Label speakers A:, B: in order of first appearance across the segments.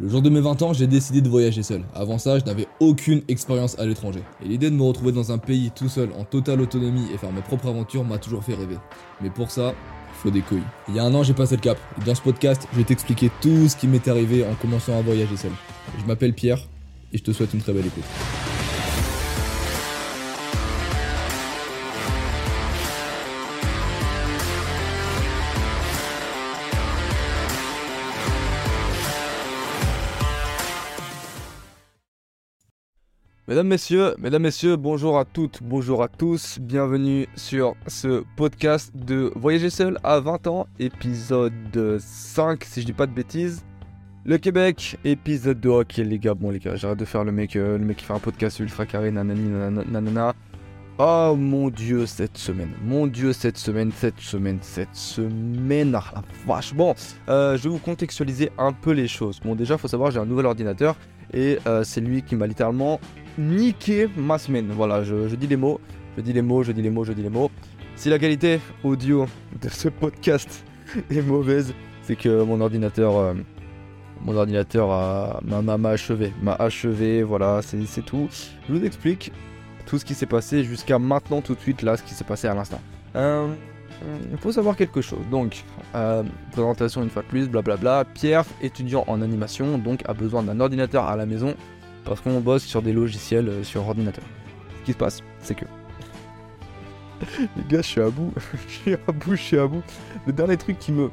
A: Le jour de mes 20 ans, j'ai décidé de voyager seul. Avant ça, je n'avais aucune expérience à l'étranger. Et l'idée de me retrouver dans un pays tout seul, en totale autonomie et faire mes propres aventures m'a toujours fait rêver. Mais pour ça, il faut des couilles. Il y a un an, j'ai passé le cap. Dans ce podcast, je vais t'expliquer tout ce qui m'est arrivé en commençant à voyager seul. Je m'appelle Pierre et je te souhaite une très belle écoute.
B: Mesdames, Messieurs, Mesdames, Messieurs, bonjour à toutes, bonjour à tous, bienvenue sur ce podcast de Voyager seul à 20 ans, épisode 5 si je dis pas de bêtises. Le Québec, épisode 2, ok les gars, bon les gars, j'arrête de faire le mec, euh, le mec qui fait un podcast ultra carré, nanani nanana. Oh mon dieu, cette semaine, mon dieu, cette semaine, cette semaine, cette semaine, ah la vache. Bon, euh, je vais vous contextualiser un peu les choses. Bon déjà, faut savoir, j'ai un nouvel ordinateur et euh, c'est lui qui m'a littéralement niqué ma semaine. Voilà, je, dis les mots, je dis les mots, je dis les mots, je dis les mots. Si la qualité audio de ce podcast est mauvaise, c'est que mon ordinateur, euh, mon ordinateur m'a achevé, m'a achevé. Voilà, c'est tout. Je vous explique tout ce qui s'est passé jusqu'à maintenant, tout de suite, là, ce qui s'est passé à l'instant. Euh, il faut savoir quelque chose. Donc, euh, présentation une fois de plus, blablabla. Pierre, étudiant en animation, donc a besoin d'un ordinateur à la maison parce qu'on bosse sur des logiciels euh, sur ordinateur. Ce qui se passe, c'est que. Les gars, je suis à bout. je suis à bout, je suis à bout. Le dernier truc qui me.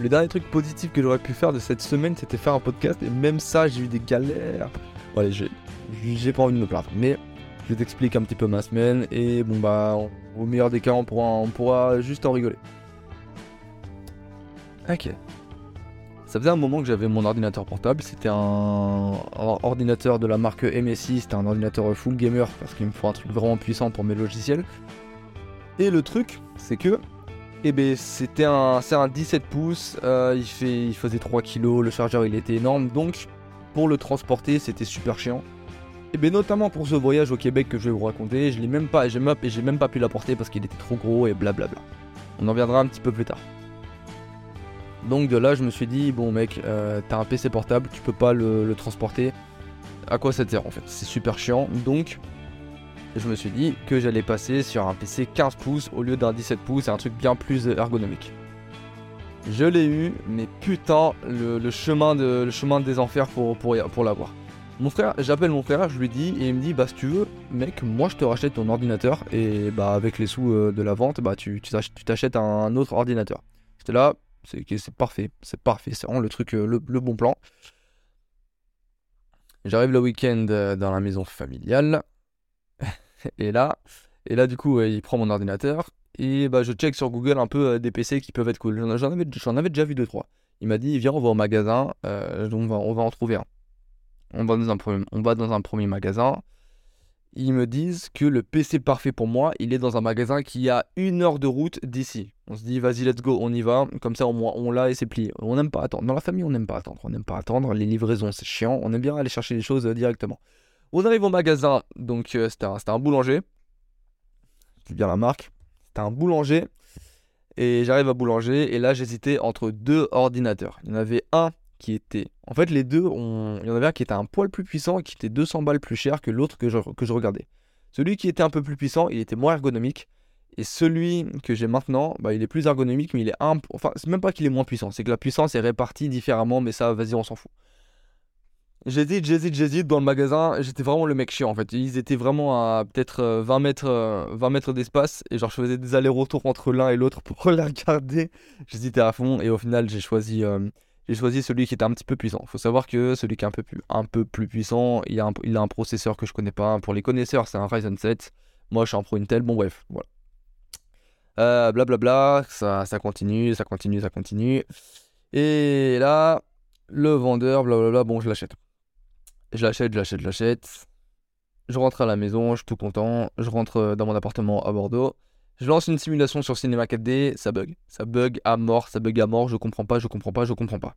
B: Le dernier truc positif que j'aurais pu faire de cette semaine, c'était faire un podcast. Et même ça, j'ai eu des galères. Bon, j'ai, j'ai pas envie de me plaindre. Mais je t'explique un petit peu ma semaine. Et bon, bah, au meilleur des cas, on pourra, on pourra juste en rigoler. Ok. Ça faisait un moment que j'avais mon ordinateur portable. C'était un... ordinateur de la marque MSI. C'était un ordinateur full gamer parce qu'il me faut un truc vraiment puissant pour mes logiciels. Et le truc, c'est que eh ben, c'était un, c'est un 17 pouces. Euh, il, fait, il faisait 3 kg. Le chargeur, il était énorme. Donc, pour le transporter, c'était super chiant. Et bien notamment pour ce voyage au Québec que je vais vous raconter, je l'ai même pas, j'ai même, même pas pu l'apporter parce qu'il était trop gros et blablabla. On en viendra un petit peu plus tard. Donc de là, je me suis dit, bon mec, euh, t'as un PC portable, tu peux pas le, transporter. À quoi ça sert en fait? C'est super chiant. Donc, je me suis dit que j'allais passer sur un PC 15 pouces au lieu d'un 17 pouces, un truc bien plus ergonomique. Je l'ai eu, mais putain, le, chemin, de, le chemin des enfers pour, pour, pour l'avoir. Mon frère, j'appelle mon frère, je lui dis, et il me dit, bah si tu veux, mec, moi je te rachète ton ordinateur, et bah avec les sous euh, de la vente, bah tu t'achètes un autre ordinateur. J'étais là, c'est parfait, c'est parfait, c'est vraiment le truc, euh, le, bon plan. J'arrive le week-end euh, dans la maison familiale. et là, et là du coup, il prend mon ordinateur et bah je check sur Google un peu euh, des PC qui peuvent être cool. J'en avais, avais, déjà vu deux trois. Il m'a dit viens on va au magasin, on, va, on va en trouver un. On va dans un premier, on va dans un premier magasin ils me disent que le PC parfait pour moi, il est dans un magasin qui a une heure de route d'ici. On se dit, vas-y, let's go, on y va. Comme ça, au moins, on l'a et c'est plié. On n'aime pas attendre. Dans la famille, on n'aime pas attendre. On n'aime pas attendre. Les livraisons, c'est chiant. On aime bien aller chercher les choses euh, directement. On arrive au magasin. Donc, euh, c'était un, boulanger. Je bien la marque. C'était un boulanger. Et j'arrive à boulanger. Et là, j'hésitais entre deux ordinateurs. Il y en avait un qui était. En fait, les deux, il y en avait un qui était un poil plus puissant et qui était 200 balles plus cher que l'autre que je, regardais. Celui qui était un peu plus puissant, il était moins ergonomique. Et celui que j'ai maintenant, bah, il est plus ergonomique, mais il est un. Enfin, c'est même pas qu'il est moins puissant, c'est que la puissance est répartie différemment, mais ça, vas-y, on s'en fout. J'hésite, j'hésite, j'hésite dans le magasin. J'étais vraiment le mec chiant en fait. Ils étaient vraiment à peut-être 20 euh, mètres, 20 euh, mètres d'espace. Et genre, je faisais des allers-retours entre l'un et l'autre pour les regarder. J'hésitais à fond. Et au final, j'ai choisi, euh, j'ai choisi celui qui était un petit peu puissant. Il faut savoir que celui qui est un peu plus, puissant, il a, un, processeur que je connais pas. Pour les connaisseurs, c'est un Ryzen 7. Moi, je suis un Pro Intel. Bon, bref, voilà. Euh, blablabla, ça, ça continue, ça continue, ça continue. Et là, le vendeur, blablabla, bon, je l'achète. Je l'achète, je l'achète, je l'achète. Je rentre à la maison, je suis tout content. Je rentre dans mon appartement à Bordeaux. Je lance une simulation sur Cinema 4D, ça bug. Ça bug à mort, ça bug à mort, je comprends pas, je comprends pas, je comprends pas.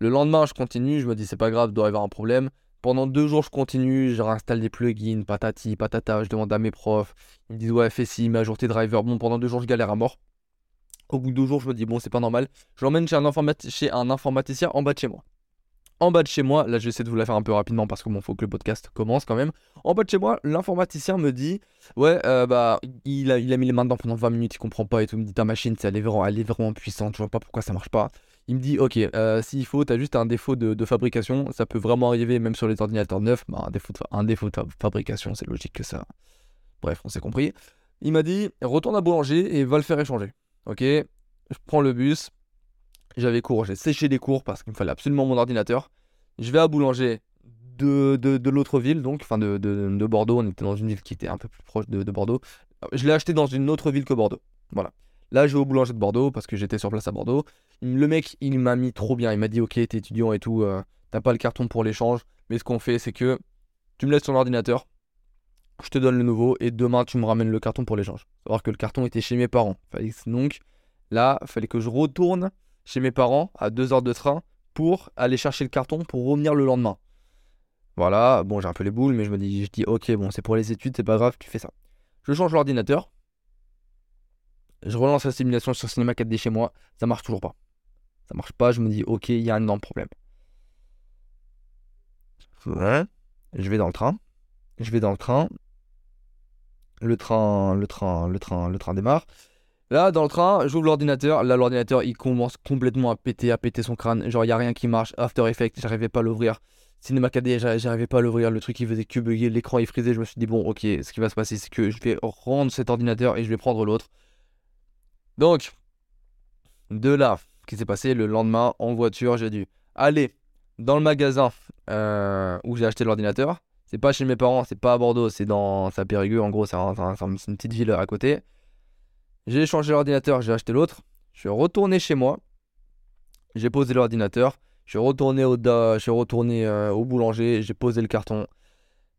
B: Le lendemain, je continue, je me dis c'est pas grave, doit y avoir un problème. Pendant deux jours, je continue, je réinstalle des plugins, patati, patata, je demande à mes profs. Ils me disent ouais, fais ci, jour tes drivers. Bon, pendant deux jours, je galère à mort. Au bout de deux jours, je me dis bon, c'est pas normal. Je l'emmène chez un informaticien en bas de chez moi. En bas de chez moi, là j'essaie de vous la faire un peu rapidement parce que bon, faut que le podcast commence quand même. En bas de chez moi, l'informaticien me dit Ouais, euh, bah, il a, il a mis les mains dedans pendant 20 minutes, il comprend pas et tout. Il me dit Ta machine, elle est, vraiment, elle est vraiment puissante, je vois pas pourquoi ça marche pas. Il me dit Ok, euh, s'il faut, t'as juste un défaut de, fabrication, ça peut vraiment arriver même sur les ordinateurs neufs. Bah, un défaut de, un défaut de fabrication, c'est logique que ça. Bref, on s'est compris. Il m'a dit Retourne à boulanger et va le faire échanger. Ok, je prends le bus, j'avais cours, j'ai séché des cours parce qu'il me fallait absolument mon ordinateur. Je vais à Boulanger de, de, l'autre ville, donc, enfin de, de, Bordeaux. On était dans une ville qui était un peu plus proche de, Bordeaux. Je l'ai acheté dans une autre ville que Bordeaux. Voilà. Là, je vais au boulanger de Bordeaux parce que j'étais sur place à Bordeaux. Le mec, il m'a mis trop bien. Il m'a dit Ok, t'es étudiant et tout, euh, t'as pas le carton pour l'échange. Mais ce qu'on fait, c'est que tu me laisses ton ordinateur, je te donne le nouveau et demain, tu me ramènes le carton pour l'échange. Savoir que le carton était chez mes parents. Donc là, fallait que je retourne chez mes parents à deux heures de train pour aller chercher le carton pour revenir le lendemain. Voilà, bon, j'ai un peu les boules, mais je me dis, je dis, ok, bon, c'est pour les études, c'est pas grave, tu fais ça. Je change l'ordinateur. Je relance la simulation sur Cinema 4D chez moi. Ça marche toujours pas. Ça marche pas, je me dis, ok, il y a un énorme problème. Je vais dans le train. Je vais dans le train. Le train, le train, le train, le train démarre. Là, dans le train, j'ouvre l'ordinateur. Là, l'ordinateur, il commence complètement à péter, à péter son crâne. Genre, il n'y a rien qui marche. After Effects, j'arrivais pas à l'ouvrir. Cinema 4D, j'arrivais pas à l'ouvrir. Le truc, il faisait que bugger. L'écran, il frisait. Je me suis dit, bon, ok, ce qui va se passer, c'est que je vais rendre cet ordinateur et je vais prendre l'autre. Donc, de là, ce qui s'est passé? Le lendemain, en voiture, j'ai dû aller dans le magasin euh, où j'ai acheté l'ordinateur. C'est pas chez mes parents, c'est pas à Bordeaux, c'est dans sa Périgueux. En gros, c'est une petite ville à côté. J'ai changé l'ordinateur, j'ai acheté l'autre. Je suis retourné chez moi. J'ai posé l'ordinateur. Je suis retourné au, je suis retourné, euh, au boulanger. J'ai posé le carton.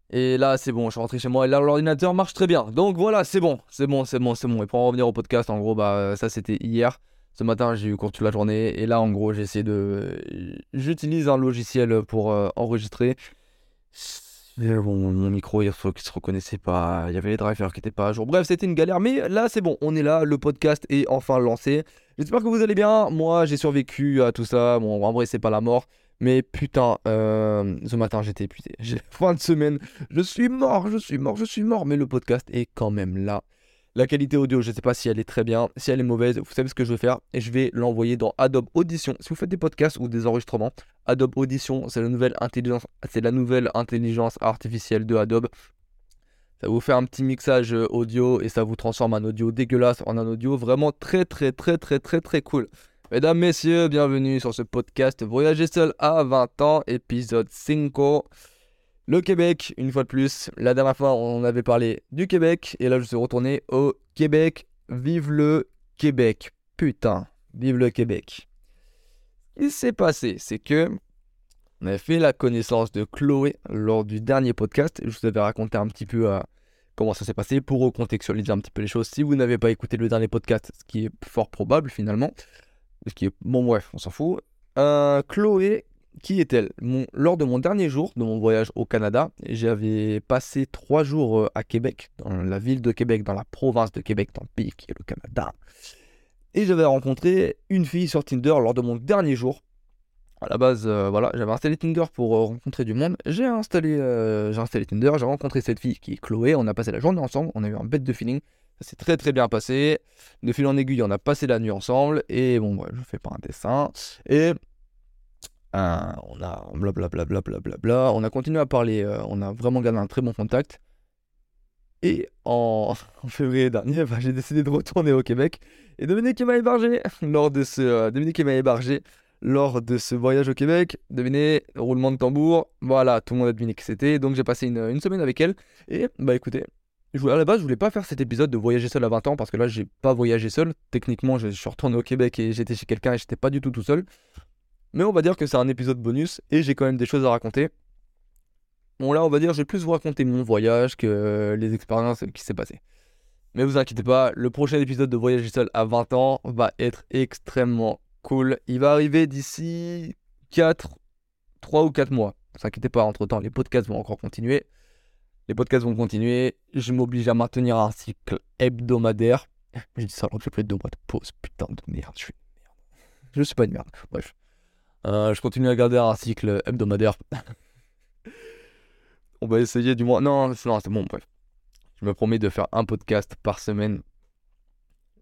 B: Et là, c'est bon, je suis rentré chez moi et là, l'ordinateur marche très bien. Donc voilà, c'est bon, c'est bon, c'est bon, c'est bon. Et pour en revenir au podcast, en gros, bah, ça c'était hier. Ce matin, j'ai eu cours toute la journée. Et là, en gros, j'essaie de. J'utilise un logiciel pour euh, enregistrer mon micro, il se reconnaissait pas. Il y avait les drivers qui étaient pas à jour. Bref, c'était une galère. Mais là, c'est bon. On est là. Le podcast est enfin lancé. J'espère que vous allez bien. Moi, j'ai survécu à tout ça. Bon, en vrai, c'est pas la mort. Mais putain, euh, ce matin, j'étais épuisé. Fin de semaine, je suis mort, je suis mort, je suis mort. Mais le podcast est quand même là. La qualité audio, je ne sais pas si elle est très bien, si elle est mauvaise, vous savez ce que je vais faire et je vais l'envoyer dans Adobe Audition. Si vous faites des podcasts ou des enregistrements, Adobe Audition, c'est la nouvelle intelligence, c'est la nouvelle intelligence artificielle de Adobe. Ça vous fait un petit mixage euh, audio et ça vous transforme un audio dégueulasse en un audio vraiment très très très très très très cool. Mesdames, messieurs, bienvenue sur ce podcast Voyager seul à 20 ans, épisode 5. Le Québec, une fois de plus. La dernière fois, on avait parlé du Québec. Et là, je suis retourné au Québec. Vive le Québec. Putain, vive le Québec. Ce qui s'est passé, c'est que on avait fait la connaissance de Chloé lors du dernier podcast. Je vous avais raconté un petit peu euh, comment ça s'est passé pour recontextualiser un petit peu les choses. Si vous n'avez pas écouté le dernier podcast, ce qui est fort probable finalement, ce qui est bon bref, on s'en fout. Euh, Chloé qui est-elle? Lors de mon dernier jour de mon voyage au Canada, j'avais passé trois jours euh, à Québec, dans la ville de Québec, dans la province de Québec, dans le pays qui est le Canada. Et j'avais rencontré une fille sur Tinder lors de mon dernier jour. À la base, euh, voilà, j'avais installé Tinder pour euh, rencontrer du monde. J'ai installé, installé Tinder, j'ai rencontré cette fille qui est Chloé. On a passé la journée ensemble, on a eu un bête de feeling. Ça s'est très très bien passé. De fil en aiguille, on a passé la nuit ensemble. Et bon, bref, je fais pas un dessin. Et on a blablabla, bla, on a continué à parler, euh, on a vraiment gardé un très bon contact. Et en, février dernier, bah, j'ai décidé de retourner au Québec. Et Dominique m'a hébergé lors de ce, euh, Dominique m'a hébergé lors de ce voyage au Québec. Devinez, roulement de tambour. Voilà, tout le monde a deviné qui c'était. Donc j'ai passé une, semaine avec elle. Et bah écoutez, je à la base, je voulais pas faire cet épisode de voyager seul à 20 ans parce que là, j'ai pas voyagé seul. Techniquement, je, je suis retourné au Québec et j'étais chez quelqu'un et j'étais pas du tout tout seul. Mais on va dire que c'est un épisode bonus et j'ai quand même des choses à raconter. Bon là on va dire je vais plus vous raconter mon voyage que les expériences qui s'est passées. Mais vous inquiétez pas, le prochain épisode de Voyager seul à 20 ans va être extrêmement cool. Il va arriver d'ici 4, 3 ou 4 mois. Ne inquiétez pas, entre temps les podcasts vont encore continuer. Les podcasts vont continuer. Je m'oblige à maintenir un cycle hebdomadaire. Je dis ça alors que j'ai fait deux mois de pause. Putain de merde, je suis une merde. Je suis pas une merde. Bref. Euh, je continue à garder un cycle hebdomadaire. On va essayer du moins. Non, non, c'est bon, bref. Je me promets de faire un podcast par semaine.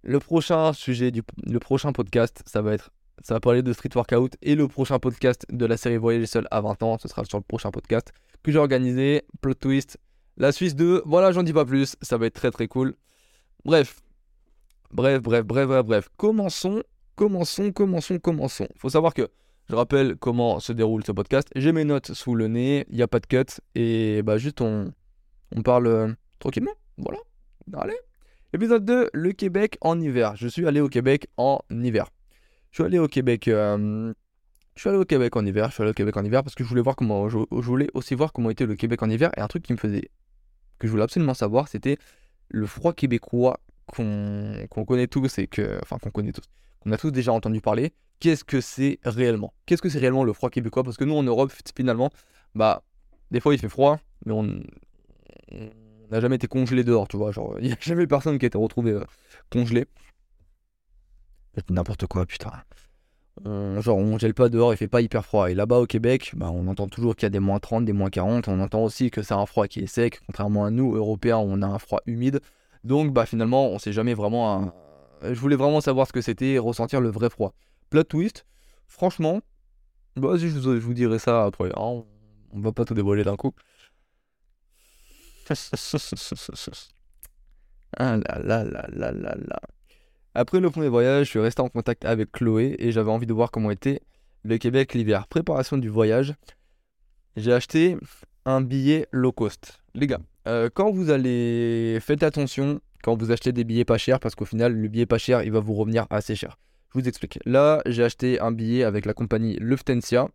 B: Le prochain sujet du le prochain podcast, ça va être ça va parler de street workout et le prochain podcast de la série Voyager seul à 20 ans, ce sera sur le prochain podcast que j'ai organisé, plot twist, la Suisse 2. Voilà, j'en dis pas plus, ça va être très très cool. Bref. Bref, bref, bref, bref, bref. Commençons, commençons, commençons, commençons. Faut savoir que je rappelle comment se déroule ce podcast. J'ai mes notes sous le nez, il n'y a pas de cut. Et bah juste on, on parle euh, tranquillement. Voilà. Allez. Épisode 2, le Québec en hiver. Je suis allé au Québec en hiver. Je suis allé au Québec. Euh, je suis allé au Québec en hiver. Je suis allé au Québec en hiver parce que je voulais voir comment. Je, voulais aussi voir comment était le Québec en hiver. Et un truc qui me faisait. que je voulais absolument savoir, c'était le froid québécois qu'on connaît tous et que. Enfin, qu'on connaît tous. Qu'on a tous déjà entendu parler qu'est-ce que c'est réellement? Qu'est-ce que c'est réellement le froid québécois? Parce que nous, en Europe, finalement, bah, des fois, il fait froid, mais on n'a jamais été congelé dehors, tu vois. Genre, il n'y a jamais personne qui a été retrouvé euh, congelé. N'importe quoi, putain. Euh, genre, on gèle pas dehors, il fait pas hyper froid. Et là-bas, au Québec, bah, on entend toujours qu'il y a des moins 30, des moins 40. On entend aussi que c'est un froid qui est sec, contrairement à nous, Européens, on a un froid humide. Donc, bah, finalement, on sait jamais vraiment. Je voulais vraiment savoir ce que c'était, ressentir le vrai froid. Plot twist, franchement, bah, je, vous, je vous dirai ça après. Hein. on va pas tout dévoiler d'un coup. ah là là là là là là. Après le premier voyage, je suis resté en contact avec Chloé et j'avais envie de voir comment était le Québec l'hiver. Préparation du voyage. J'ai acheté un billet low cost. Les gars, euh, quand vous allez, faites attention quand vous achetez des billets pas chers parce qu'au final, le billet pas cher, il va vous revenir assez cher. Je vous explique. Là, j'ai acheté un billet avec la compagnie Lufthansa.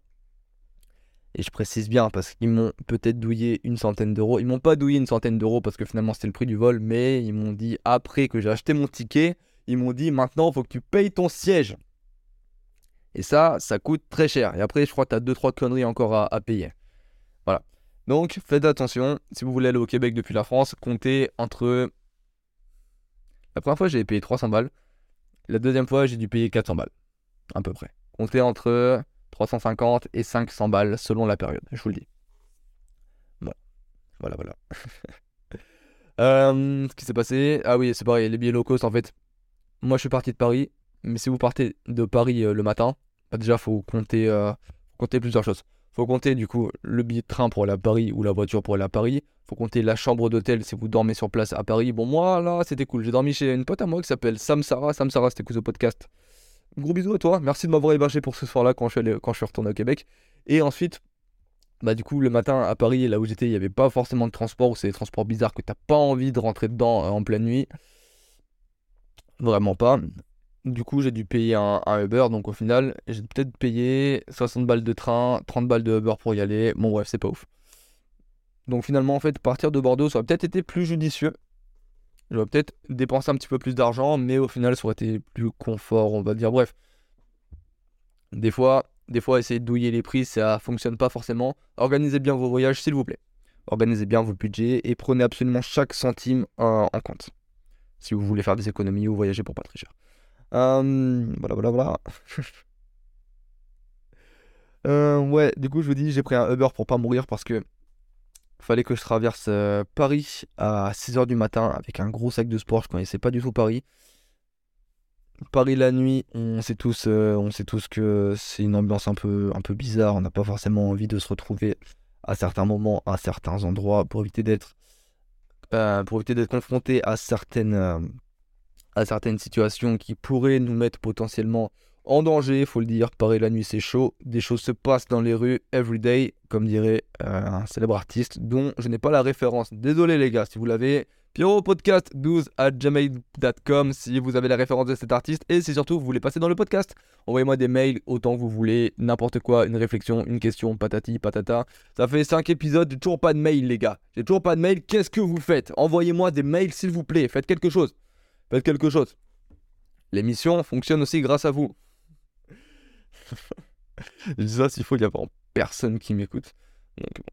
B: Et je précise bien parce qu'ils m'ont peut-être douillé une centaine d'euros. Ils m'ont pas douillé une centaine d'euros parce que finalement c'était le prix du vol, mais ils m'ont dit après que j'ai acheté mon ticket, ils m'ont dit maintenant faut que tu payes ton siège. Et ça, ça coûte très cher. Et après, je crois que tu as 2-3 conneries encore à, payer. Voilà. Donc, faites attention. Si vous voulez aller au Québec depuis la France, comptez entre. La première fois, j'ai payé 300 balles. La deuxième fois, j'ai dû payer 400 balles, à peu près. Comptez entre 350 et 500 balles selon la période, je vous le dis. Voilà, voilà, voilà. Euh, ce qui s'est passé, ah oui, c'est pareil, les billets low cost, en fait, moi je suis parti de Paris, mais si vous partez de Paris euh, le matin, bah, déjà, euh, faut compter plusieurs choses. Faut compter du coup le billet de train pour aller à Paris ou la voiture pour aller à Paris. Faut compter la chambre d'hôtel si vous dormez sur place à Paris. Bon, moi là, c'était cool. J'ai dormi chez une pote à moi qui s'appelle Sam Sarah. Sam Sarah, c'était au podcast. Gros bisous à toi. Merci de m'avoir hébergé pour ce soir-là quand, je suis retourné au Québec. Et ensuite, bah du coup, le matin à Paris, là où j'étais, il n'y avait pas forcément de transport c'est des transports bizarres que t'as pas envie de rentrer dedans euh, en pleine nuit. Vraiment pas. Du coup, j'ai dû payer un, Uber. Donc, au final, j'ai peut-être payé 60 balles de train, 30 balles de Uber pour y aller. Bon, bref, c'est pas ouf. Donc, finalement, en fait, partir de Bordeaux, ça aurait peut-être été plus judicieux. J'aurais peut-être dépensé un petit peu plus d'argent, mais au final, ça aurait été plus confort, on va dire. Bref. Des fois, des fois, essayer de douiller les prix, ça fonctionne pas forcément. Organisez bien vos voyages, s'il vous plaît. Organisez bien vos budgets et prenez absolument chaque centime en compte. Si vous voulez faire des économies ou voyager pour pas très cher. Euh, voilà, voilà, voilà. Euh, ouais, du coup, je vous dis, j'ai pris un Uber pour pas mourir parce que fallait que je traverse euh, Paris à 6h du matin avec un gros sac de sport. Je connaissais pas du tout Paris. Paris la nuit, on sait tous, on sait tous que c'est une ambiance un peu, un peu bizarre. On n'a pas forcément envie de se retrouver à certains moments, à certains endroits, pour éviter d'être, d'être confronté à certaines, à certaines situations qui pourraient nous mettre potentiellement en danger, faut le dire. Pareil, la nuit c'est chaud, des choses se passent dans les rues everyday, comme dirait euh, un célèbre artiste dont je n'ai pas la référence. Désolé les gars, si vous l'avez, Pierrot Podcast 12 à gmail.com si vous avez la référence de cet artiste et si surtout vous voulez passer dans le podcast. Envoyez-moi des mails autant que vous voulez, n'importe quoi, une réflexion, une question, patati, patata. Ça fait 5 épisodes, j'ai toujours pas de mail les gars. J'ai toujours pas de mail, qu'est-ce que vous faites? Envoyez-moi des mails s'il vous plaît, faites quelque chose. Faites quelque chose. L'émission fonctionne aussi grâce à vous. je dis ça s'il faut, n'y a vraiment personne qui m'écoute. Donc bon.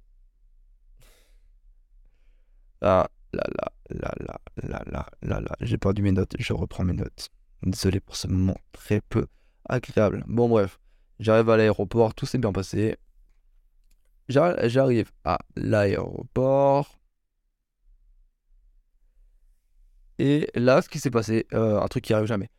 B: Ah, là, là, là, là, là, là, là, là. J'ai perdu mes notes, je reprends mes notes. Désolé pour ce moment très peu agréable. Bon, bref. J'arrive à l'aéroport, tout s'est bien passé. J'a- J'arrive à l'aéroport. Et là, ce qui s'est passé, euh, un truc qui arrive jamais.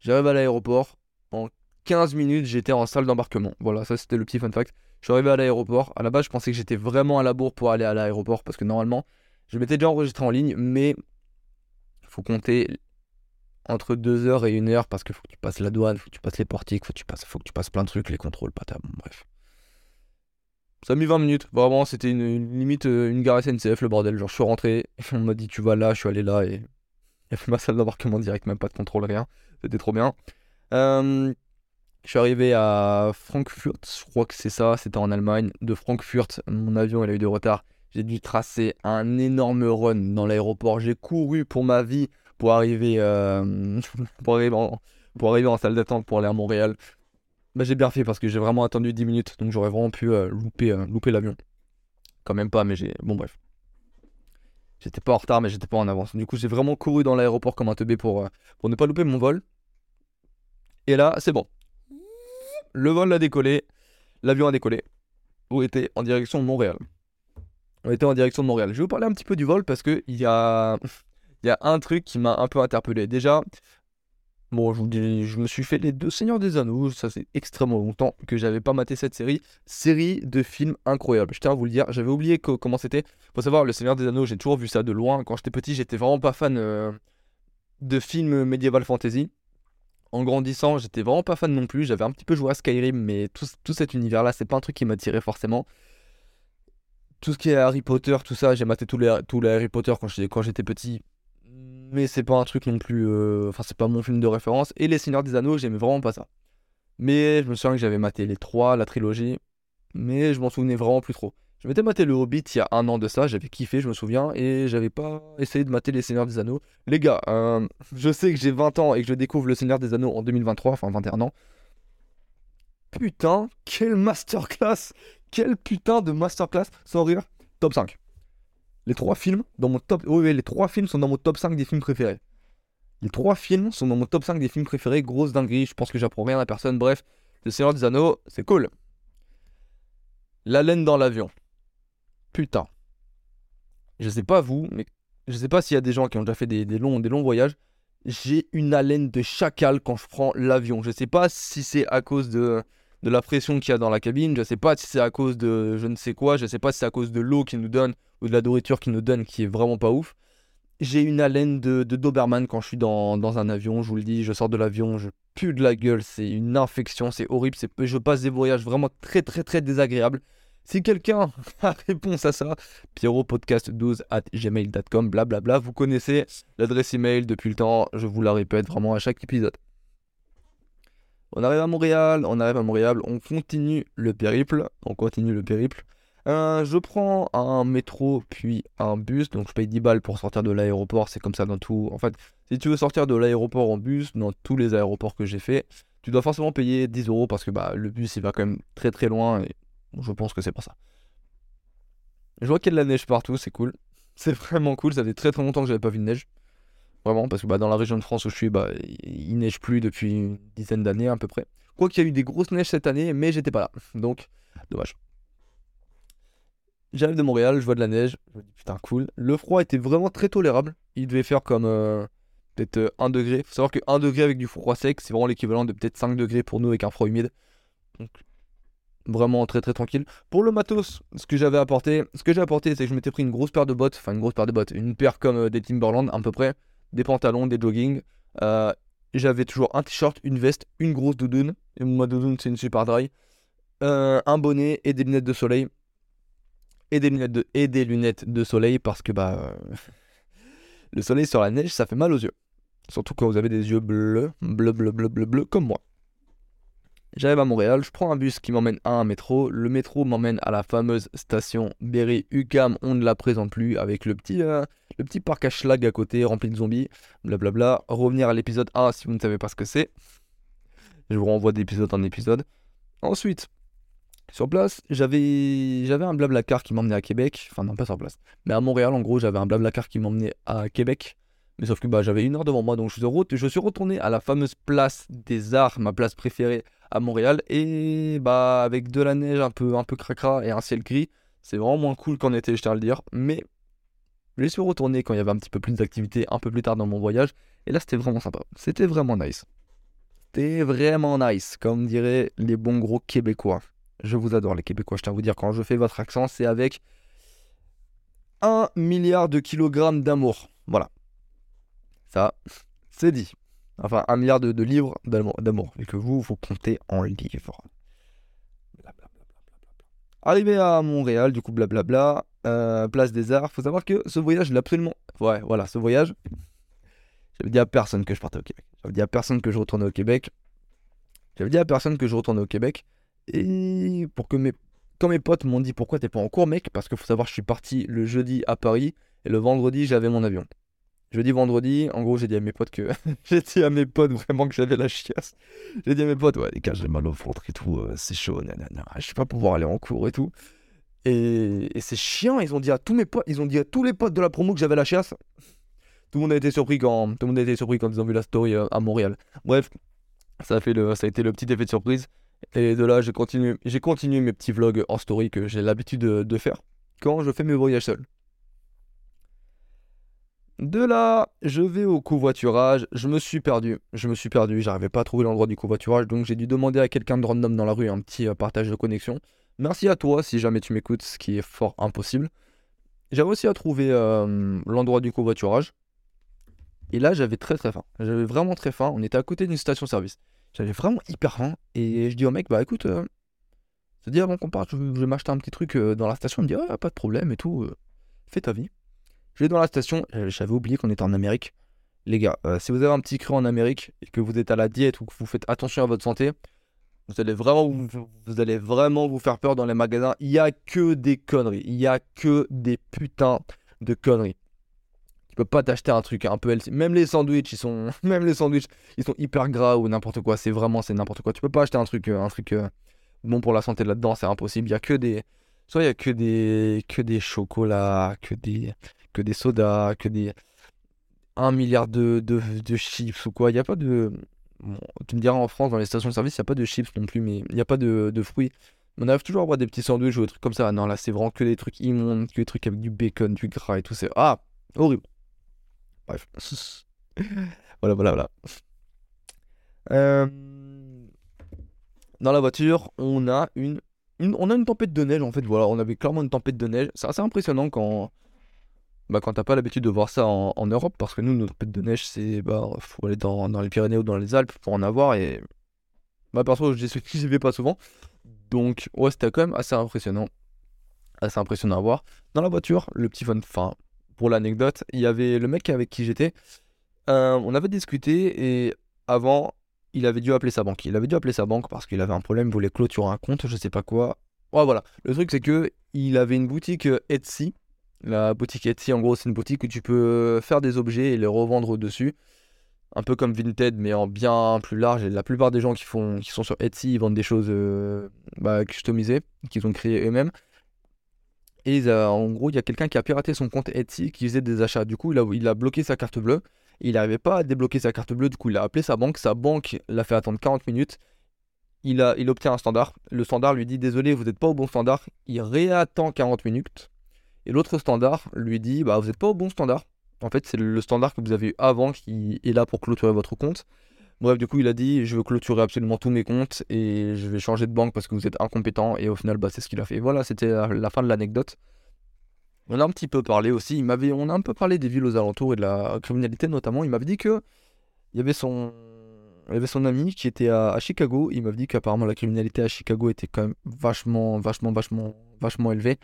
B: J'arrive à l'aéroport. En 15 minutes, j'étais en salle d'embarquement. Voilà, ça c'était le petit fun fact. Je suis arrivé à l'aéroport. À la base, je pensais que j'étais vraiment à la bourre pour aller à l'aéroport parce que normalement, je m'étais déjà enregistré en ligne, mais faut compter entre 2 heures et 1 heure parce qu'il faut que tu passes la douane, faut que tu passes les portiques, faut que tu passes, faut que tu passes plein de trucs, les contrôles, pata, bon, bref. Ça a mis 20 minutes. Vraiment, c'était une, limite euh, une gare SNCF, le bordel. Genre, je suis rentré, on m'a dit tu vas là, je suis allé là et il a fait ma salle d'embarquement direct, même pas de contrôle, rien. C'était trop bien. Euh, je suis arrivé à Frankfurt, je crois que c'est ça, c'était en Allemagne. De Frankfurt, mon avion il a eu du retard. J'ai dû tracer un énorme run dans l'aéroport. J'ai couru pour ma vie pour arriver, euh, pour arriver, en, salle d'attente pour aller à Montréal. Bah, j'ai bien fait parce que j'ai vraiment attendu 10 minutes, donc j'aurais vraiment pu euh, louper, euh, louper l'avion. Quand même pas, mais j'ai. Bon, bref. J'étais pas en retard, mais j'étais pas en avance. Du coup, j'ai vraiment couru dans l'aéroport comme un teubé pour, pour ne pas louper mon vol. Et là, c'est bon. Le vol a décollé. L'avion a décollé. On était en direction de Montréal. On était en direction de Montréal. Je vais vous parler un petit peu du vol parce que il y a, il un truc qui m'a un peu interpellé. Déjà, bon, je me suis fait les deux Seigneurs des Anneaux. Ça, c'est extrêmement longtemps que j'avais pas maté cette série. Série de films incroyable. Je tiens à vous le dire. J'avais oublié co- comment c'était. Faut savoir, le Seigneur des Anneaux, j'ai toujours vu ça de loin. Quand j'étais petit, j'étais vraiment pas fan euh, de films médiéval fantasy. En grandissant, j'étais vraiment pas fan non plus. J'avais un petit peu joué à Skyrim, mais tout, cet univers-là, c'est pas un truc qui m'attirait forcément. Tout ce qui est Harry Potter, tout ça, j'ai maté tous les, Harry Potter quand j'étais, quand j'étais petit. Mais c'est pas un truc non plus. euh, Enfin, c'est pas mon film de référence. Et Les Seigneurs des Anneaux, j'aimais vraiment pas ça. Mais je me souviens que j'avais maté les trois, la trilogie. Mais je m'en souvenais vraiment plus trop. Je m'étais maté le Hobbit il y a un an de ça, j'avais kiffé, je me souviens, et j'avais pas essayé de mater les Seigneurs des Anneaux. Les gars, euh, je sais que j'ai 20 ans et que je découvre le Seigneur des Anneaux en 2023, enfin 21 ans. Putain, quelle masterclass Quel putain de masterclass Sans rire, top 5. Les trois films, dans mon top... Oui, les trois films sont dans mon top 5 des films préférés. Les trois films sont dans mon top 5 des films préférés, grosse dinguerie, je pense que j'apprends rien à personne, bref. Le Seigneur des Anneaux, c'est cool. La laine dans l'avion. Putain. Je sais pas vous, mais je sais pas s'il y a des gens qui ont déjà fait des, longs, des longs voyages. J'ai une haleine de chacal quand je prends l'avion. Je sais pas si c'est à cause de, de la pression qu'il y a dans la cabine. Je sais pas si c'est à cause de je ne sais quoi. Je sais pas si c'est à cause de l'eau qu'ils nous donne ou de la nourriture qu'ils nous donne qui est vraiment pas ouf. J'ai une haleine de, de Doberman quand je suis dans, dans un avion. Je vous le dis, je sors de l'avion, je pue de la gueule. C'est une infection, c'est horrible. Je passe des voyages vraiment très très très désagréables. Si quelqu'un a réponse à ça, pierropodcast12 at gmail.com, blablabla, vous connaissez l'adresse email depuis le temps, je vous la répète vraiment à chaque épisode. On arrive à Montréal, on arrive à Montréal, on continue le périple, on continue le périple. Euh, je prends un métro puis un bus, donc je paye 10 balles pour sortir de l'aéroport, c'est comme ça dans tout. En fait, si tu veux sortir de l'aéroport en bus, dans tous les aéroports que j'ai fait, tu dois forcément payer 10 euros parce que bah, le bus il va quand même très très loin je pense que c'est pas ça. Je vois qu'il y a de la neige partout, c'est cool. C'est vraiment cool, ça fait très très longtemps que j'avais pas vu de neige. Vraiment, parce que bah, dans la région de France où je suis, bah, il neige plus depuis une dizaine d'années à peu près. Quoi qu'il y a eu des grosses neiges cette année, mais j'étais pas là. Donc, dommage. J'arrive de Montréal, je vois de la neige. Je me dis putain, cool. Le froid était vraiment très tolérable. Il devait faire comme euh, peut-être euh, 1 degré. Faut savoir que 1 degré avec du froid sec, c'est vraiment l'équivalent de peut-être 5 degrés pour nous avec un froid humide. Donc, vraiment très très tranquille. Pour le matos, ce que j'avais apporté, ce que j'ai apporté, c'est que je m'étais pris une grosse paire de bottes, enfin une grosse paire de bottes, une paire comme euh, des Timberland à peu près, des pantalons, des jogging. Euh, j'avais toujours un t-shirt, une veste, une grosse doudoune. Et ma doudoune, c'est une super dry. Euh, un bonnet et des lunettes de soleil. Et des lunettes de, et des lunettes de soleil parce que bah le soleil sur la neige, ça fait mal aux yeux. Surtout quand vous avez des yeux bleus, bleu, bleu, bleu, bleu, bleu, comme moi. J'arrive à Montréal, je prends un bus qui m'emmène à un métro. Le métro m'emmène à la fameuse station Berry-UQAM, on ne la présente plus, avec le petit, euh, le petit parc à schlag à côté, rempli de zombies, blablabla. Revenir à l'épisode 1 si vous ne savez pas ce que c'est. Je vous renvoie d'épisode en épisode. Ensuite, sur place, j'avais un blablacar qui m'emmenait à Québec. Enfin, non, pas sur place. Mais à Montréal, en gros, j'avais un blablacar qui m'emmenait à Québec. Mais sauf que bah, j'avais une heure devant moi, donc je suis, je suis retourné à la fameuse place des arts, ma place préférée, à Montréal. Et bah, avec de la neige un peu, un peu cracra et un ciel gris, c'est vraiment moins cool qu'en été, je tiens à le dire. Mais je suis retourné quand il y avait un petit peu plus d'activité un peu plus tard dans mon voyage. Et là, c'était vraiment sympa. C'était vraiment nice. C'était vraiment nice, comme diraient les bons gros Québécois. Je vous adore, les Québécois. Je tiens à vous dire, quand je fais votre accent, c'est avec un milliard de kilogrammes d'amour. Voilà. Ça, c'est dit. Enfin, un milliard de, livres d'amour. Et que vous, vous comptez en livres. Arrivé à Montréal, du coup, blablabla, euh, place des Arts. Faut savoir que ce voyage, il absolument. Ouais, voilà, ce voyage. J'avais dit à personne que je partais au Québec. J'avais dit à personne que je retournais au Québec. J'avais dit à personne que je retournais au Québec. Et pour que mes. Quand mes potes m'ont dit pourquoi t'es pas en cours, mec, parce qu'il faut savoir, je suis parti le jeudi à Paris et le vendredi, j'avais mon avion. Jeudi, vendredi, en gros, j'ai dit à mes potes que. j'ai dit à mes potes vraiment que j'avais la chiasse. J'ai dit à mes potes, ouais, les gars, j'ai mal au ventre et tout, euh, c'est chaud, nanana, je vais pas pouvoir aller en cours et tout. Et, c'est chiant, ils ont dit à tous mes potes, ils ont dit à tous les potes de la promo que j'avais la chiasse. Tout le monde a été surpris quand, tout le monde a été surpris quand ils ont vu la story euh, à Montréal. Bref, ça a, fait le, été le petit effet de surprise. Et de là, j'ai continué, j'ai continué mes petits vlogs en story que j'ai l'habitude de, faire quand je fais mes voyages seul. De là, je vais au covoiturage. Je me suis perdu. Je me suis perdu. J'arrivais pas à trouver l'endroit du covoiturage. Donc j'ai dû demander à quelqu'un de random dans la rue un petit euh, partage de connexion. Merci à toi si jamais tu m'écoutes, ce qui est fort impossible. J'ai réussi à trouver euh, l'endroit du covoiturage. Et là, j'avais très très faim. J'avais vraiment très faim. On était à côté d'une station-service. J'avais vraiment hyper faim. Et je dis au mec, bah écoute, euh, je avant qu'on parte, je vais m'acheter un petit truc euh, dans la station. Il me dit, pas de problème et tout. Fais ta vie. Je vais dans la station. J'avais oublié qu'on était en Amérique. Les gars, si vous avez un petit creux en Amérique et que vous êtes à la diète ou que vous faites attention à votre santé, vous allez vraiment vous, allez vraiment vous faire peur dans les magasins. Il y a que des conneries. Il y a que des putains de conneries. Tu peux pas t'acheter un truc un peu healthy. Même les sandwichs, ils sont, même les sandwichs, ils sont hyper gras ou n'importe quoi. C'est vraiment, c'est n'importe quoi. Tu peux pas acheter un truc, euh, un truc euh, bon pour la santé là-dedans. C'est impossible. Il y a que des, soit il y a que des, que des chocolats, que des, que des sodas, que des, un milliard de, de, chips ou quoi. Il y a pas de, tu me diras en France dans les stations de service, il y a pas de chips non plus, mais il n'y a pas de, de fruits. On arrive toujours à avoir des petits sandwichs ou des trucs comme ça. Non, là, c'est vraiment que des trucs immondes, que des trucs avec du bacon, du gras et tout. C'est ah, horrible. Bref. voilà, voilà, voilà. Euh, dans la voiture, on a une, on a une tempête de neige en fait. Voilà, on avait clairement une tempête de neige. C'est assez impressionnant quand, bah, quand t'as pas l'habitude de voir ça en, Europe, parce que nous, nos tempêtes de neige, c'est bah, faut aller dans, dans, les Pyrénées ou dans les Alpes pour en avoir. Et bah, perso, je n'y vais pas souvent. Donc, ouais, c'était quand même assez impressionnant. Assez impressionnant à voir. Dans la voiture, le petit fun, enfin, pour l'anecdote, il y avait le mec avec qui j'étais. Euh, on avait discuté et avant, il avait dû appeler sa banque. Il avait dû appeler sa banque parce qu'il avait un problème, il voulait clôturer un compte, je sais pas quoi. Ouais, voilà. Le truc, c'est que il avait une boutique Etsy. La boutique Etsy, en gros, c'est une boutique où tu peux faire des objets et les revendre dessus. Un peu comme Vinted, mais en bien plus large. La plupart des gens qui, sont sur Etsy, vendent des choses euh, bah, customisées, qu'ils ont créées eux-mêmes. Et en gros, il y a quelqu'un qui a piraté son compte Etsy qui faisait des achats. Du coup, il a, bloqué sa carte bleue. Il n'arrivait pas à débloquer sa carte bleue. Du coup, il a appelé sa banque. Sa banque l'a fait attendre 40 minutes. Il obtient un standard. Le standard lui dit Désolé, vous n'êtes pas au bon standard. Il réattend 40 minutes. Et l'autre standard lui dit Bah, vous n'êtes pas au bon standard. En fait, c'est le standard que vous avez eu avant qui est là pour clôturer votre compte. Bref, du coup, il a dit je veux clôturer absolument tous mes comptes et je vais changer de banque parce que vous êtes incompétent. Et au final, bah, c'est ce qu'il a fait. Voilà, c'était la fin de l'anecdote. On a un petit peu parlé aussi. Il m'avait, on a un peu parlé des villes aux alentours et de la criminalité notamment. Il m'avait dit que il y avait son, il y avait son ami qui était à, Chicago. Il m'avait dit qu'apparemment la criminalité à Chicago était quand même vachement, vachement, vachement, vachement élevée.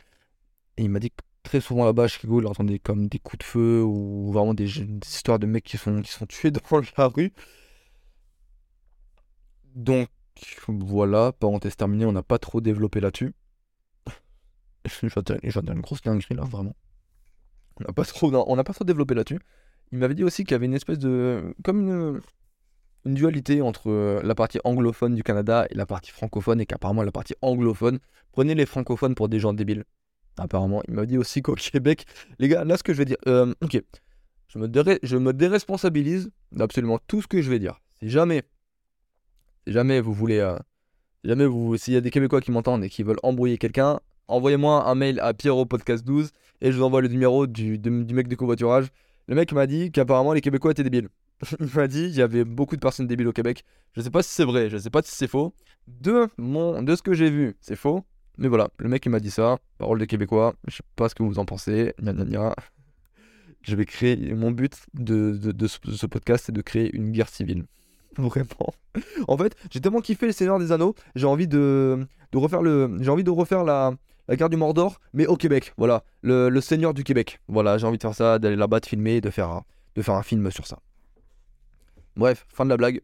B: Et il m'a dit que très souvent là-bas Chicago, il entendait comme des coups de feu ou vraiment des, histoires de mecs qui sont, tués dans la rue. Donc voilà, parenthèse terminée, on n'a pas trop développé là-dessus. je viens une grosse dinguerie là, vraiment. On n'a pas, trop, on pas trop développé là-dessus. Il m'avait dit aussi qu'il y avait une espèce de. comme une, une dualité entre euh, la partie anglophone du Canada et la partie francophone, et qu'apparemment la partie anglophone prenait les francophones pour des gens débiles. Apparemment, il m'a dit aussi qu'au Québec, les gars, là ce que je vais dire, euh, ok, je me, déresponsabilise d'absolument tout ce que je vais dire. Si jamais jamais vous voulez, euh, jamais vous, s'il y a des Québécois qui m'entendent et qui veulent embrouiller quelqu'un, envoyez-moi un mail à Pierrot Podcast 12 et je vous envoie le numéro du, du mec du covoiturage. Le mec m'a dit qu'apparemment les Québécois étaient débiles. Il m'a dit qu'il y avait beaucoup de personnes débiles au Québec. Je sais pas si c'est vrai, je sais pas si c'est faux. De, mon, de ce que j'ai vu, c'est faux. Mais voilà, le mec il m'a dit ça. Parole de Québécois. Je sais pas ce que vous en pensez. Gna gna gna. Je vais créer. Mon but de, ce, podcast, c'est de créer une guerre civile. Vraiment. En fait, j'ai tellement kiffé le Seigneur des Anneaux. J'ai envie de, refaire le. J'ai envie de refaire la, guerre du Mordor, mais au Québec. Voilà. Le, Seigneur du Québec. Voilà, j'ai envie de faire ça, d'aller là-bas, de filmer, de faire, un- de faire un film sur ça. Bref, fin de la blague.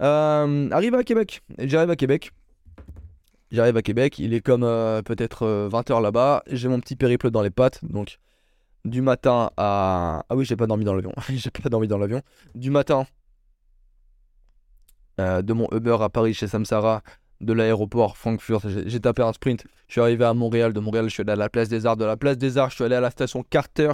B: Euh, arrive à Québec. J'arrive à Québec. J'arrive à Québec. Il est comme euh, peut-être 20h là-bas. J'ai mon petit périple dans les pattes. Donc, du matin à. Ah oui, j'ai pas dormi dans l'avion. j'ai pas dormi dans l'avion. Du matin euh, de mon Uber à Paris chez Samsara, de l'aéroport Frankfurt, j'ai tapé un sprint. Je suis arrivé à Montréal. De Montréal, je suis allé à la place des Arts. De la place des Arts, je suis allé à la station Carter.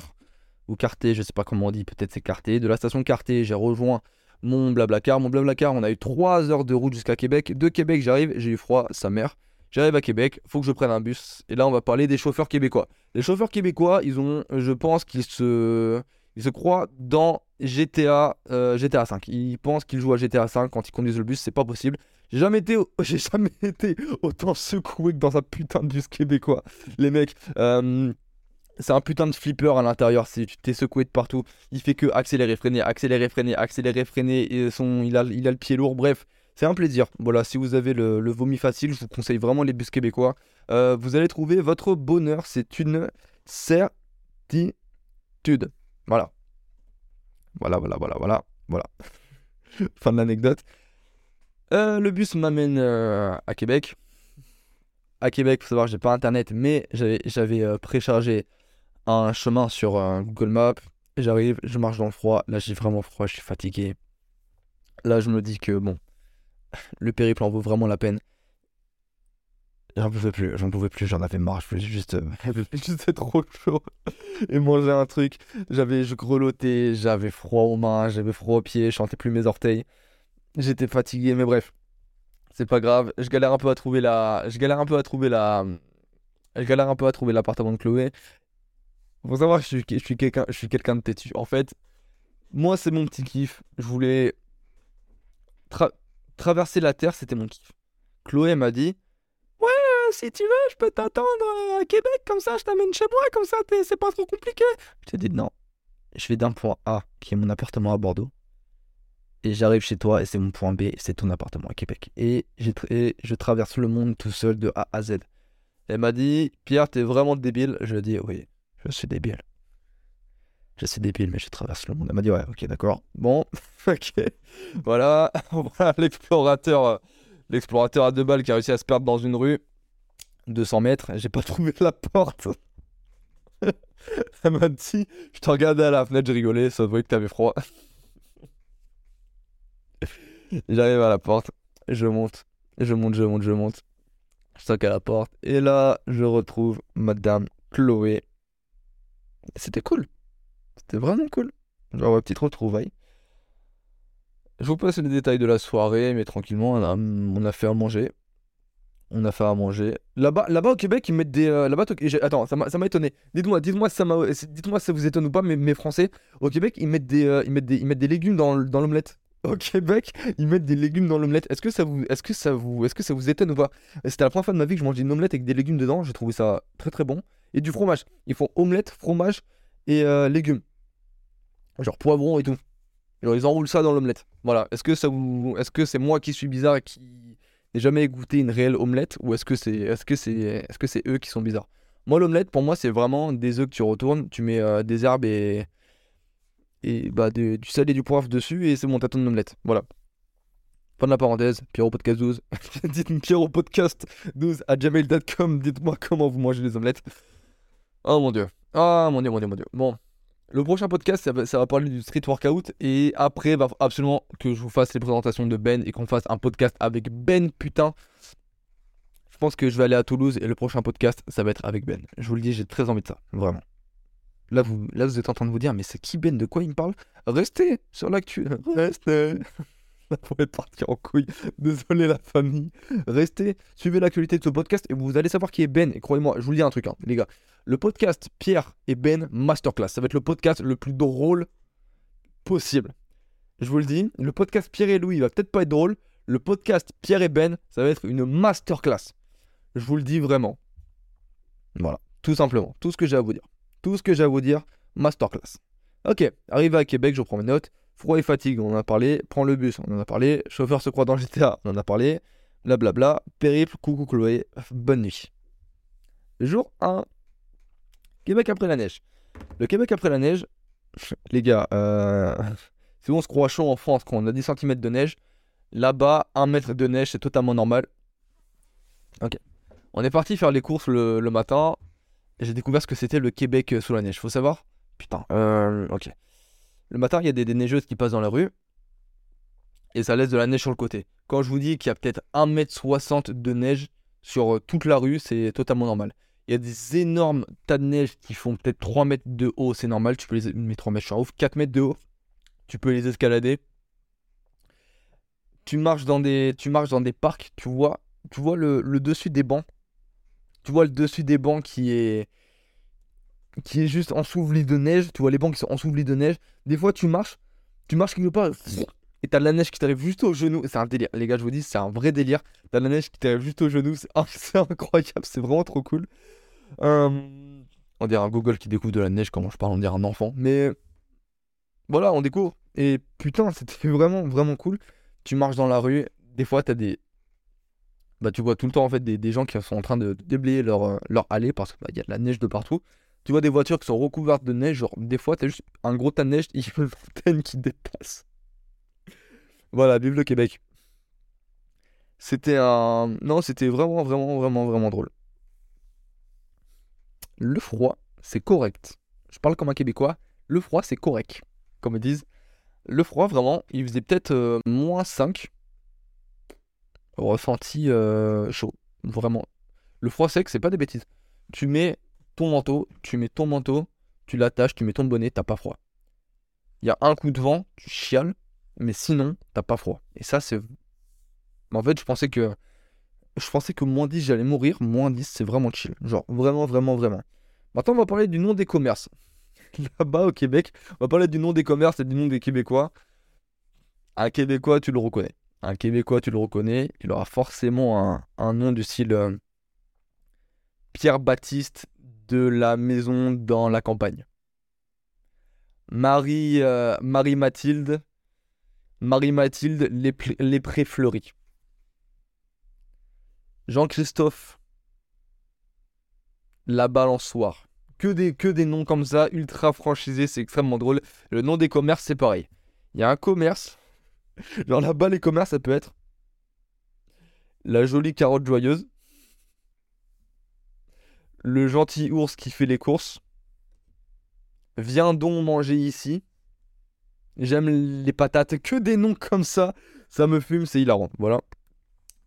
B: Ou Carté, je sais pas comment on dit. Peut-être c'est Carté. De la station Carté, j'ai rejoint mon Blablacar. Mon Blablacar, on a eu 3 heures de route jusqu'à Québec. De Québec, j'arrive, j'ai eu froid, sa mère. J'arrive à Québec, faut que je prenne un bus. Et là, on va parler des chauffeurs québécois. Les chauffeurs québécois, ils ont, je pense qu'ils se, ils se croient dans GTA, euh, GTA 5. Ils pensent qu'ils jouent à GTA 5 quand ils conduisent le bus, c'est pas possible. J'ai jamais été, j'ai jamais été autant secoué que dans un putain de bus québécois. Les mecs, euh, c'est un putain de flipper à l'intérieur. Tu t'es secoué de partout. Il fait que accélérer, freiner, accélérer, freiner, accélérer, freiner. Et il a, il a le pied lourd. Bref, c'est un plaisir. Voilà, si vous avez le, vomi facile, je vous conseille vraiment les bus québécois. Euh, vous allez trouver votre bonheur. C'est une certitude. Voilà. Voilà, voilà, voilà, voilà. Voilà. fin de l'anecdote. Euh, le bus m'amène euh, à Québec. À Québec, faut savoir, j'ai pas internet, mais j'avais, préchargé un chemin sur euh, Google Maps. J'arrive, je marche dans le froid. Là, j'ai vraiment froid, je suis fatigué. Là, je me dis que bon, le périple en vaut vraiment la peine. J'en pouvais plus, j'en pouvais plus, j'en avais marre, je voulais juste, euh, juste trop chaud et manger un truc. J'avais, je grelottais, j'avais froid aux mains, j'avais froid aux pieds, je sentais plus mes orteils. J'étais fatigué, mais bref, c'est pas grave. Je galère un peu à trouver la, je galère un peu à trouver la, je galère un peu à trouver l'appartement de Chloé. Faut savoir que je suis, je suis quelqu'un, de têtu. En fait, moi c'est mon petit kiff. Je voulais tra- traverser la terre, c'était mon kiff. Chloé m'a dit Ouais, si tu veux, je peux t'attendre euh, à Québec, comme ça je t'amène chez moi, comme ça c'est pas trop compliqué. Je t'ai dit non. Je vais d'un point A, qui est mon appartement à Bordeaux, et j'arrive chez toi, et c'est mon point B, c'est ton appartement à Québec. Et, et je traverse le monde tout seul de A à Z. Elle m'a dit Pierre, t'es vraiment débile. Je lui ai dit Oui, je suis débile. Je suis débile, mais je traverse le monde. Elle m'a dit Ouais, ok, d'accord. Bon, ok. Voilà, l'explorateur. euh, L'explorateur à deux balles qui a réussi à se perdre dans une rue. 200 mètres, j'ai pas trouvé la porte. Elle m'a dit, je te regardais à la fenêtre, j'ai rigolé, ça voyait que t'avais froid. J'arrive à la porte, je monte, je monte, je monte, je monte. Je toque à la porte, et là, je retrouve Madame Chloé. C'était cool. C'était vraiment cool. Genre, ouais, petite retrouvaille. Je vous passe les détails de la soirée, mais tranquillement, on a, fait à manger. On a fait à manger. Là-bas, là-bas au Québec, ils mettent des. euh, là-bas, attends, ça m'a, étonné. Dites-moi, dites-moi si ça m'a, dites-moi ça vous étonne ou pas, mais mes Français, au Québec, ils mettent des, euh, ils mettent des, ils mettent des légumes dans, dans l'omelette. Au Québec, ils mettent des légumes dans l'omelette. Est-ce que ça vous, est-ce que ça vous, est-ce que ça vous étonne ou pas? C'était la première fois de ma vie que je mangeais une omelette avec des légumes dedans. J'ai trouvé ça très très bon. Et du fromage. Ils font omelette, fromage et euh, légumes. Genre poivron et tout. Genre ils enroulent ça dans l'omelette. Voilà. Est-ce que vous, est-ce que c'est moi qui suis bizarre et qui n'ai jamais goûté une réelle omelette ou est-ce que c'est, est-ce que est-ce que eux qui sont bizarres? Moi l'omelette pour moi c'est vraiment des œufs que tu retournes, tu mets euh, des herbes et et bah du sel et du poivre dessus et c'est mon tâton d'omelette. Voilà. Fin de la parenthèse, Pierrot Podcast 12. Dites-moi Pierrot Podcast 12 à gmail.com. Dites-moi comment vous mangez les omelettes. Oh mon dieu. Ah mon dieu, mon dieu, mon dieu. Bon. Le prochain podcast, ça va, parler du street workout. Et après, va absolument que je vous fasse les présentations de Ben et qu'on fasse un podcast avec Ben, putain. Je pense que je vais aller à Toulouse et le prochain podcast, ça va être avec Ben. Je vous le dis, j'ai très envie de ça. Vraiment. Là vous, là, vous êtes en train de vous dire, mais c'est qui Ben? De quoi il me parle? Restez sur l'actu. Restez. Ça pourrait partir en couille. Désolé la famille. Restez, suivez l'actualité de ce podcast et vous allez savoir qui est Ben. Et croyez-moi, je vous le dis un truc, hein, les gars. Le podcast Pierre et Ben Masterclass, ça va être le podcast le plus drôle possible. Je vous le dis, le podcast Pierre et Louis il va peut-être pas être drôle. Le podcast Pierre et Ben, ça va être une masterclass. Je vous le dis vraiment. Voilà, tout simplement. Tout ce que j'ai à vous dire. Tout ce que j'ai à vous dire, masterclass. Ok, arrivé à Québec, je prends mes notes. Froid et fatigue, on en a parlé. Prends le bus, on en a parlé. Chauffeur se croit dans GTA, on en a parlé. Blablabla. Périple, coucou Chloé, bonne nuit. Jour 1. Québec après la neige. Le Québec après la neige, les gars, euh, si on se croit chaud en France quand on a 10 cm de neige, là-bas, 1 mètre de neige, c'est totalement normal. Ok. On est parti faire les courses le, matin. J'ai découvert ce que c'était le Québec sous la neige. Faut savoir? Putain, euh, ok. Le matin, il y a des, des neigeuses qui passent dans la rue. Et ça laisse de la neige sur le côté. Quand je vous dis qu'il y a peut-être 1m60 de neige sur euh, toute la rue, c'est totalement normal. Il y a des énormes tas de neige qui font peut-être 3 mètres de haut, c'est normal. Tu peux les. Mais 3 mètres, je suis ouf. 4 mètres de haut. Tu peux les escalader. Tu marches dans des, parcs, tu vois, tu vois le, dessus des bancs. Tu vois le dessus des bancs qui est, qui est juste ensouveli de neige. Tu vois les bancs qui sont ensouvlis de neige. Des fois, tu marches, tu marches quelque part et t'as de la neige qui t'arrive juste au genou. C'est un délire. Les gars, je vous dis, c'est un vrai délire. T'as de la neige qui t'arrive juste au genou. C'est c'est incroyable. C'est vraiment trop cool. Euh, on dirait un Google qui découvre de la neige. Comment je parle? On dirait un enfant. Mais voilà, on découvre. Et putain, c'était vraiment, vraiment cool. Tu marches dans la rue. Des fois, t'as des. Bah, tu vois tout le temps en fait des, des gens qui sont en train de déblayer leur, euh, leur allée parce qu'il bah, y a de la neige de partout. Tu vois des voitures qui sont recouvertes de neige. Genre, des fois, t'as juste un gros tas de neige. Il y a une fontaine qui dépasse. Voilà, vive le Québec. C'était un. Non, c'était vraiment, vraiment, vraiment, vraiment drôle. Le froid, c'est correct. Je parle comme un Québécois. Le froid, c'est correct. Comme ils disent. Le froid, vraiment, il faisait peut-être euh, moins 5. Ressenti euh, chaud. Vraiment. Le froid sec, c'est pas des bêtises. Tu mets ton manteau, tu mets ton manteau, tu l'attaches, tu mets ton bonnet, t'as pas froid. Il y a un coup de vent, tu chiales, mais sinon, t'as pas froid. Et ça, c'est. En fait, je pensais que. Je pensais que moins 10, j'allais mourir. Moins 10, c'est vraiment chill. Genre, vraiment, vraiment, vraiment. Maintenant, on va parler du nom des commerces. Là-bas, au Québec, on va parler du nom des commerces et du nom des Québécois. Un Québécois, tu le reconnais. Un Québécois, tu le reconnais. Il aura forcément un, nom du style euh, Pierre-Baptiste de la maison dans la campagne. Marie, euh, Marie-Mathilde. Marie-Mathilde, fleuris. Jean-Christophe, la balançoire. Que des, que des noms comme ça, ultra franchisés, c'est extrêmement drôle. Le nom des commerces, c'est pareil. Il y a un commerce. Genre là-bas, les commerces, ça peut être la jolie carotte joyeuse, le gentil ours qui fait les courses. Viens donc manger ici. J'aime les patates. Que des noms comme ça. Ça me fume, c'est hilarant. Voilà.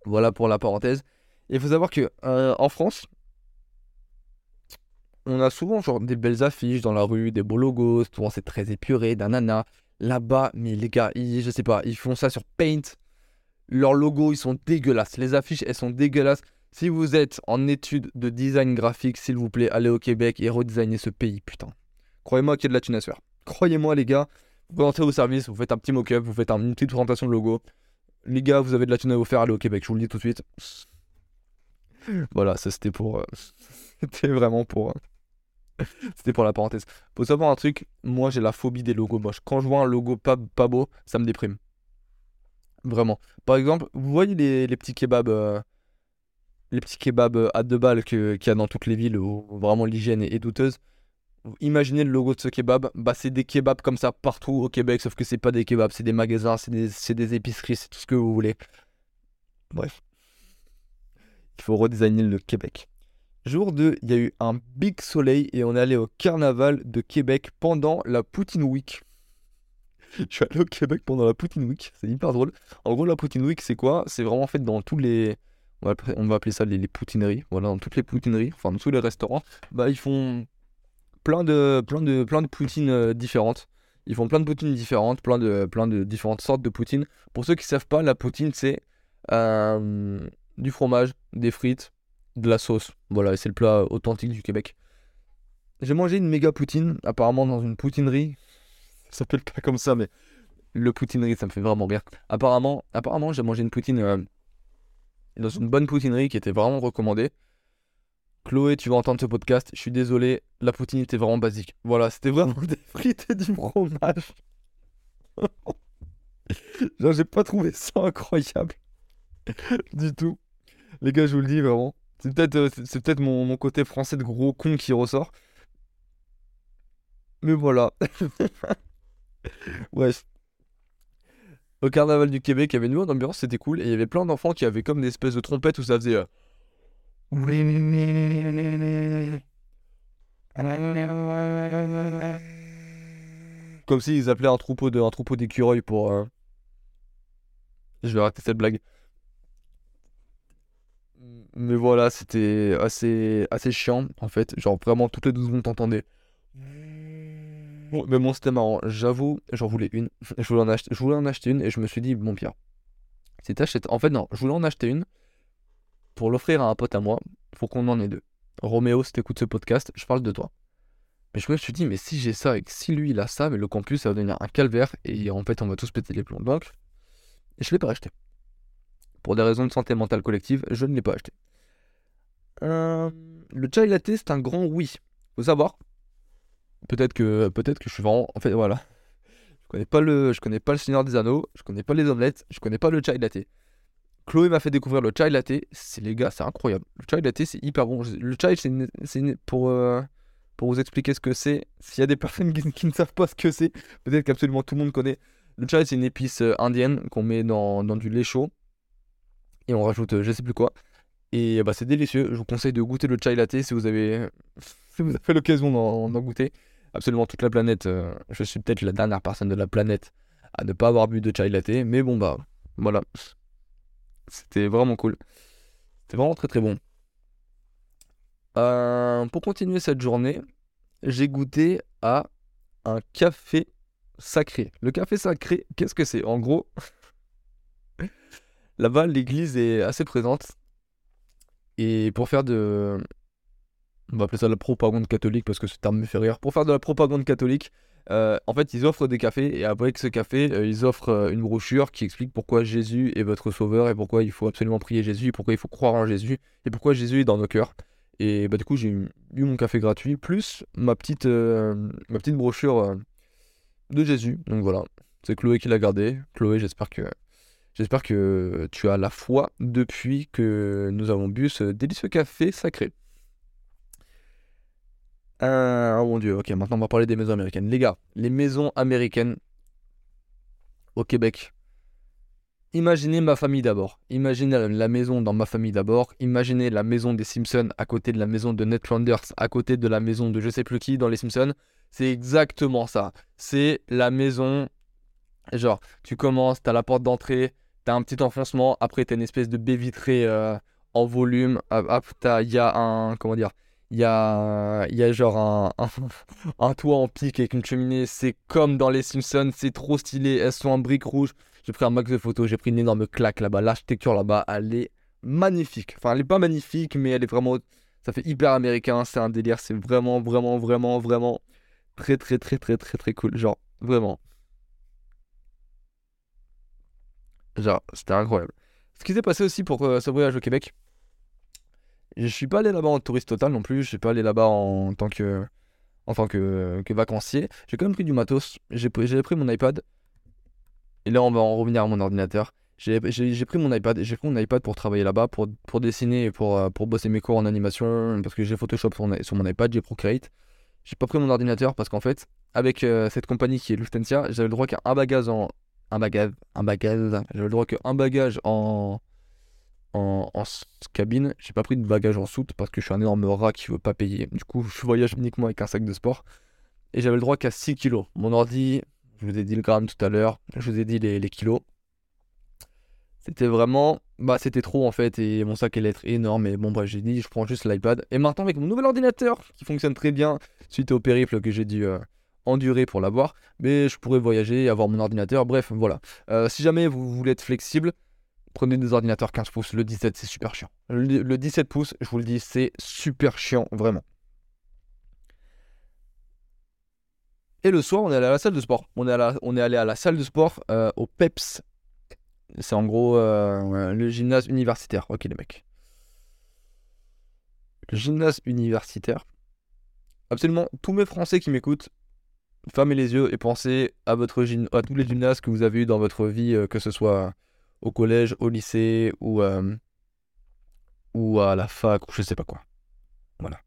B: Voilà pour la parenthèse. Il faut savoir que euh, en France, on a souvent genre des belles affiches dans la rue, des beaux logos. Souvent c'est très épuré, d'ananas. Là-bas, mais les gars, ils, je sais pas, ils font ça sur Paint. Leurs logos, ils sont dégueulasses. Les affiches, elles sont dégueulasses. Si vous êtes en études de design graphique, s'il vous plaît, allez au Québec et redesigner ce pays, putain. Croyez-moi qu'il y a de la thune à se faire. Croyez-moi, les gars, vous entrez au service, vous faites un petit mock-up, vous faites une petite présentation de logo. Les gars, vous avez de la thune à vous faire, allez au Québec, je vous le dis tout de suite. Voilà, ça c'était pour. euh, c'était vraiment pour. euh, C'était pour la parenthèse. Faut savoir un truc, moi j'ai la phobie des logos moches. Quand je vois un logo pas, beau, ça me déprime. Vraiment. Par exemple, vous voyez les, petits kebabs. euh, les petits kebabs à deux balles qu'il y a dans toutes les villes où vraiment l'hygiène est douteuse. Imaginez le logo de ce kebab, bah c'est des kebabs comme ça partout au Québec, sauf que c'est pas des kebabs, c'est des magasins, c'est des, épiceries, c'est tout ce que vous voulez. Bref. Il faut redesigner le Québec. Jour 2, il y a eu un big soleil et on est allé au carnaval de Québec pendant la Poutine Week. Je suis allé au Québec pendant la Poutine Week, c'est hyper drôle. En gros, la Poutine Week, c'est quoi? C'est vraiment fait dans tous les. On va, appeler- on va appeler ça les, les poutineries. Voilà, dans toutes les poutineries, enfin dans tous les restaurants, bah ils font plein de, plein de, plein de poutines euh, différentes. Ils font plein de poutines différentes, plein de, plein de différentes sortes de poutines. Pour ceux qui savent pas, la poutine, c'est euh, du fromage, des frites, de la sauce. Voilà, c'est le plat authentique du Québec. J'ai mangé une méga poutine, apparemment dans une poutinerie. Ça s'appelle pas comme ça, mais le poutinerie, ça me fait vraiment rire. Apparemment, apparemment j'ai mangé une poutine euh, dans une bonne poutinerie qui était vraiment recommandée. Chloé, tu vas entendre ce podcast? Je suis désolé, la poutine était vraiment basique. Voilà, c'était vraiment des frites et du fromage. Genre, j'ai pas trouvé ça incroyable. du tout. Les gars, je vous le dis vraiment. C'est peut-être euh, c'est peut-être mon, mon côté français de gros con qui ressort. Mais voilà. Bref. Au carnaval du Québec, il y avait une bonne ambiance, c'était cool. Et il y avait plein d'enfants qui avaient comme des espèces de trompettes où ça faisait. euh, Comme s'ils appelaient un troupeau de un troupeau d'écureuils pour. euh, Je vais rater cette blague. Mais voilà, c'était assez, assez chiant en fait. Genre vraiment toutes les 12 secondes t'entendais. Mais bon, c'était marrant. J'avoue, j'en voulais une. Je voulais, en acheter, je voulais en acheter une et je me suis dit, bon, Pierre, si t'achètes. En fait, non, je voulais en acheter une pour l'offrir à un pote à moi. Faut qu'on en ait deux. Roméo, si t'écoutes ce podcast, je parle de toi. Mais je me suis dit, mais si j'ai ça et que si lui il a ça, mais le campus ça va devenir un calvaire et en fait on va tous péter les plombs. Donc, je l'ai pas acheté. Pour des raisons de santé mentale collective, je ne l'ai pas acheté. Euh, le chai latte, c'est un grand oui. Faut savoir. Peut-être que, peut-être que je suis vraiment. En fait, voilà. Je connais pas le, je connais pas le Seigneur des Anneaux. Je connais pas les omelettes. Je connais pas le chai latte. Chloé m'a fait découvrir le chai latte. C'est les gars, c'est incroyable. Le chai latte, c'est hyper bon. Le chai, c'est pour euh, pour vous expliquer ce que c'est. S'il y a des personnes qui, ne savent pas ce que c'est, peut-être qu'absolument tout le monde connaît. Le chai, c'est une épice euh, indienne qu'on met dans, dans du lait chaud et on rajoute euh, je sais plus quoi. Et bah, c'est délicieux. Je vous conseille de goûter le chai latte si vous avez, si vous avez l'occasion d'en goûter. Absolument toute la planète. euh, je suis peut-être la dernière personne de la planète à ne pas avoir bu de chai latte. Mais bon, bah voilà. C'était vraiment cool. C'était vraiment très très bon. Euh, pour continuer cette journée, j'ai goûté à un café sacré. Le café sacré, qu'est-ce que c'est? En gros, là-bas, l'église est assez présente. Et pour faire de. On va appeler ça la propagande catholique parce que ce terme me fait rire. Pour faire de la propagande catholique, euh, en fait, ils offrent des cafés et avec ce café, euh, ils offrent euh, une brochure qui explique pourquoi Jésus est votre sauveur et pourquoi il faut absolument prier Jésus et pourquoi il faut croire en Jésus et pourquoi Jésus est dans nos cœurs. Et bah, du coup, j'ai eu eu mon café gratuit plus ma petite, ma petite brochure de Jésus. Donc voilà, c'est Chloé qui l'a gardé. Chloé, j'espère que, j'espère que tu as la foi depuis que nous avons bu ce délicieux café sacré. Euh, oh mon dieu, ok, maintenant on va parler des maisons américaines. Les gars, les maisons américaines au Québec. Imaginez ma famille d'abord. Imaginez la- maison dans ma famille d'abord. Imaginez la maison des Simpsons à côté de la maison de Ned Flanders, à côté de la maison de je sais plus qui dans les Simpsons. C'est exactement ça. C'est la maison. Genre, tu commences, t'as la porte d'entrée, t'as un petit enfoncement, après t'as une espèce de baie vitrée euh, en volume. Hop, hop, il y a un. Comment dire Il y a, y a genre un, un, toit en pic avec une cheminée. C'est comme dans les Simpsons, c'est trop stylé. Elles sont en briques rouges. J'ai pris un max de photos, j'ai pris une énorme claque là-bas. L'architecture là-bas, elle est magnifique. Enfin, elle est pas magnifique, mais elle est vraiment. Ça fait hyper américain, c'est un délire. C'est vraiment, vraiment, vraiment, vraiment très, très, très, très, très, très cool. Genre, vraiment. Genre, c'était incroyable. Ce qui s'est passé aussi pour ce voyage au Québec, je suis pas allé là-bas en touriste total non plus. Je suis pas allé là-bas en tant que, en que, vacancier. J'ai quand même pris du matos. J'ai pris, mon iPad. Et là, on va en revenir à mon ordinateur. J'ai pris mon iPad, j'ai pris mon iPad pour travailler là-bas, pour, pour dessiner et pour, euh, pour bosser mes cours en animation, parce que j'ai Photoshop sur, mon- iPad, j'ai Procreate. J'ai pas pris mon ordinateur parce qu'en fait, avec euh, cette compagnie qui est Lufthansa, j'avais le droit qu'à un bagage en. Un bagage. Un bagage. J'avais le droit qu'un bagage en. En, en cabine. J'ai pas pris de bagage en soute parce que je suis un énorme rat qui veut pas payer. Du coup, je voyage uniquement avec un sac de sport. Et j'avais le droit qu'à 6 kilos. Mon ordi, je vous ai dit le gramme tout à l'heure, je vous ai dit les, kilos. C'était vraiment. Bah, c'était trop en fait, et mon sac allait être énorme. Et bon, bref, j'ai dit, je prends juste l'iPad. Et maintenant, avec mon nouvel ordinateur qui fonctionne très bien, suite au périple que j'ai dû, euh, en durée pour l'avoir, mais je pourrais voyager, avoir mon ordinateur, bref, voilà. Euh, si jamais vous voulez être flexible, prenez des ordinateurs 15 pouces, le 17 c'est super chiant. Le, le 17 pouces, je vous le dis, c'est super chiant, vraiment. Et le soir, on est allé à la salle de sport. On est, allé à la salle de sport euh, au PEPS. C'est en gros euh, le gymnase universitaire. Ok, les mecs. Le gymnase universitaire. Absolument tous mes Français qui m'écoutent, fermez les yeux et pensez à, votre à tous les gymnases que vous avez eu dans votre vie, euh, que ce soit au collège, au lycée ou, euh, ou à la fac ou je sais pas quoi. Voilà.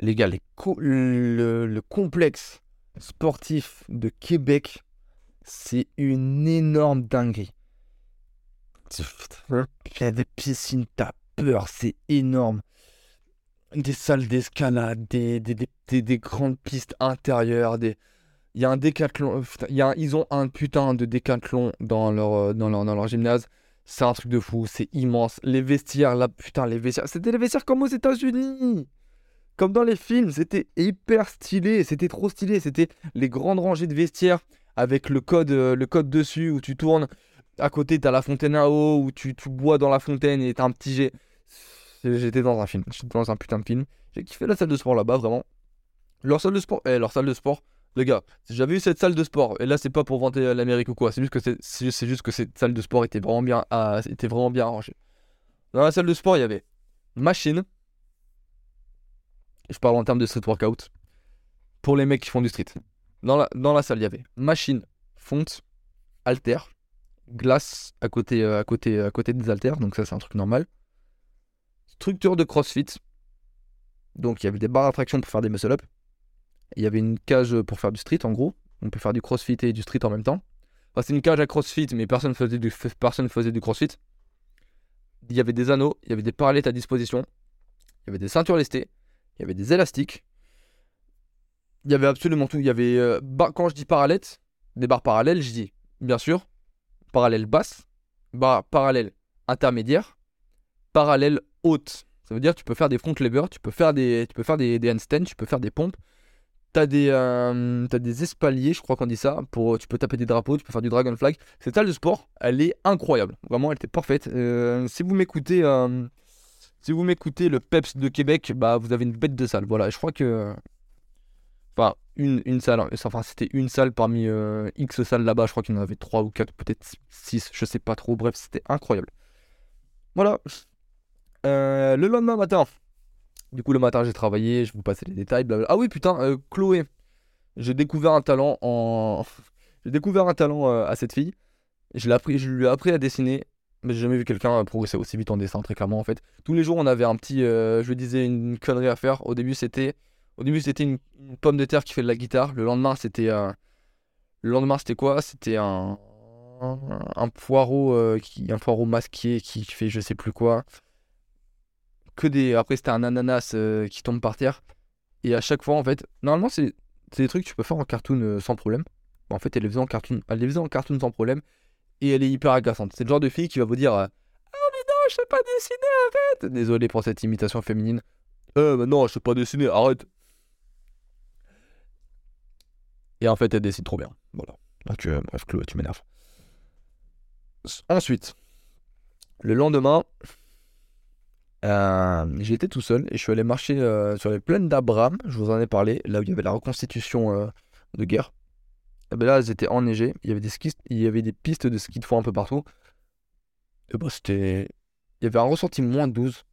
B: Les gars, les co- le, le complexe sportif de Québec, c'est une énorme dinguerie. Il y a des piscines, t'as peur, c'est énorme. Des salles d'escalade, des, des, des, des- des grandes pistes intérieures, des... Il y a un décathlon, un- ils ont un putain de décathlon dans leur, euh, dans leur, dans leur gymnase. C'est un truc de fou, c'est immense. Les vestiaires, là, putain, les vestiaires. C'était les vestiaires comme aux États-Unis. Comme dans les films, c'était hyper stylé, c'était trop stylé. C'était les grandes rangées de vestiaires avec le code, euh, le code dessus où tu tournes. À côté, t'as la fontaine à eau où tu, tu bois dans la fontaine et t'as un petit jet. J'étais dans un film, j'étais dans un putain de film. J'ai kiffé la salle de sport là-bas, vraiment. Leur salle de sport, eh, leur salle de sport, les gars, j'avais eu cette salle de sport, et là c'est pas pour vanter euh, l'Amérique ou quoi, c'est juste que juste que cette salle de sport était vraiment bien, ah, était vraiment bien arrangée. Dans la salle de sport, il y avait machine. Je parle en termes de street workout. Pour les mecs qui font du street. Dans la, dans la salle, il y avait machine, fonte, halter, glace à côté, euh, à côté, à côté des haltères, donc ça c'est un truc normal. Structure de crossfit. Donc il y avait des barres à traction pour faire des muscle-up. Il y avait une cage pour faire du street en gros. On peut faire du crossfit et du street en même temps. C'est une cage à crossfit, mais personne faisait faisait du crossfit. Il y avait des anneaux, il y avait des parallettes à disposition. Il y avait des ceintures lestées. Il y avait des élastiques. Il y avait absolument tout. Il y avait. euh, bar- quand je dis parallèles, des barres parallèles, je dis bien sûr parallèle basse, barre parallèle intermédiaire, parallèle haute. Ça veut dire que tu peux faire des front levers, tu peux faire des, tu des handstands, tu peux faire des pompes. T'as des, euh, des espaliers, je crois qu'on dit ça. Pour, tu peux taper des drapeaux, tu peux faire du dragon flag. Cette salle de sport, elle est incroyable. Vraiment, elle était parfaite. Euh, si vous m'écoutez, euh, si vous m'écoutez le Peps de Québec, bah vous avez une bête de salle. Voilà, je crois que, enfin une, une salle. Enfin c'était une salle parmi euh, X salles là-bas. Je crois qu'il y en avait 3 ou 4, peut-être 6, je sais pas trop. Bref, c'était incroyable. Voilà. Le lendemain matin. Du coup, le matin, j'ai travaillé, je vous passais les détails. blablabla. Ah oui, putain, euh, Chloé. J'ai découvert un talent en. j'ai découvert un talent euh, à cette fille. Je, l'ai appris, je lui ai appris à dessiner. Mais j'ai jamais vu quelqu'un euh, progresser aussi vite en dessin, très clairement, en fait. Tous les jours, on avait un petit. je lui disais une connerie à faire. Au début, c'était. Au début, c'était une, pomme de terre qui fait de la guitare. Le lendemain, c'était. Le lendemain, c'était quoi? C'était un. Un, poireau qui un poireau masqué qui fait je sais plus quoi des. Après, c'était un ananas euh, qui tombe par terre. Et à chaque fois, en fait, normalement, c'est des trucs que tu peux faire en cartoon euh, sans problème. En fait, elle les faisait en cartoon, elle cartoon sans problème. Et elle est hyper agaçante. C'est le genre de fille qui va vous dire Ah, mais non, je sais pas dessiner fait. Désolé pour cette imitation féminine. Euh, mais non, je sais pas dessiner, arrête. Et en fait, elle dessine trop bien. Voilà. Bref, Chloé, tu m'énerves. Ensuite, le lendemain, euh, été tout seul et je suis allé marcher euh, sur les plaines d'Abraham, je vous en ai parlé, là où il y avait la reconstitution euh, de guerre. Et ben là, elles étaient enneigées, il y avait des skis, il y avait des pistes de ski de fond un peu partout. Et bah c'était. Il y avait un ressenti moins 12.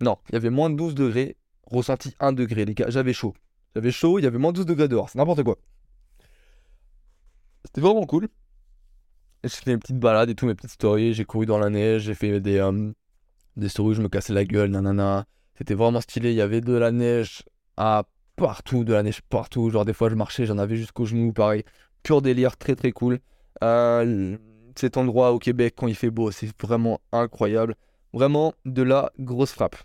B: Non, il y avait moins de 12 degrés, ressenti 1 degré, les gars, j'avais chaud. J'avais chaud, il y avait moins de 12 degrés dehors, c'est n'importe quoi. C'était vraiment cool. J'ai fait mes petites balades et tout, mes petites stories, j'ai couru dans la neige, j'ai fait des. Des stories je me cassais la gueule, nanana. C'était vraiment stylé. Il y avait de la neige à partout, de la neige partout. Genre, des fois, je marchais, j'en avais jusqu'aux genoux, pareil. Pur délire, très très cool. Euh, cet endroit au Québec, quand il fait beau, c'est vraiment incroyable. Vraiment de la grosse frappe.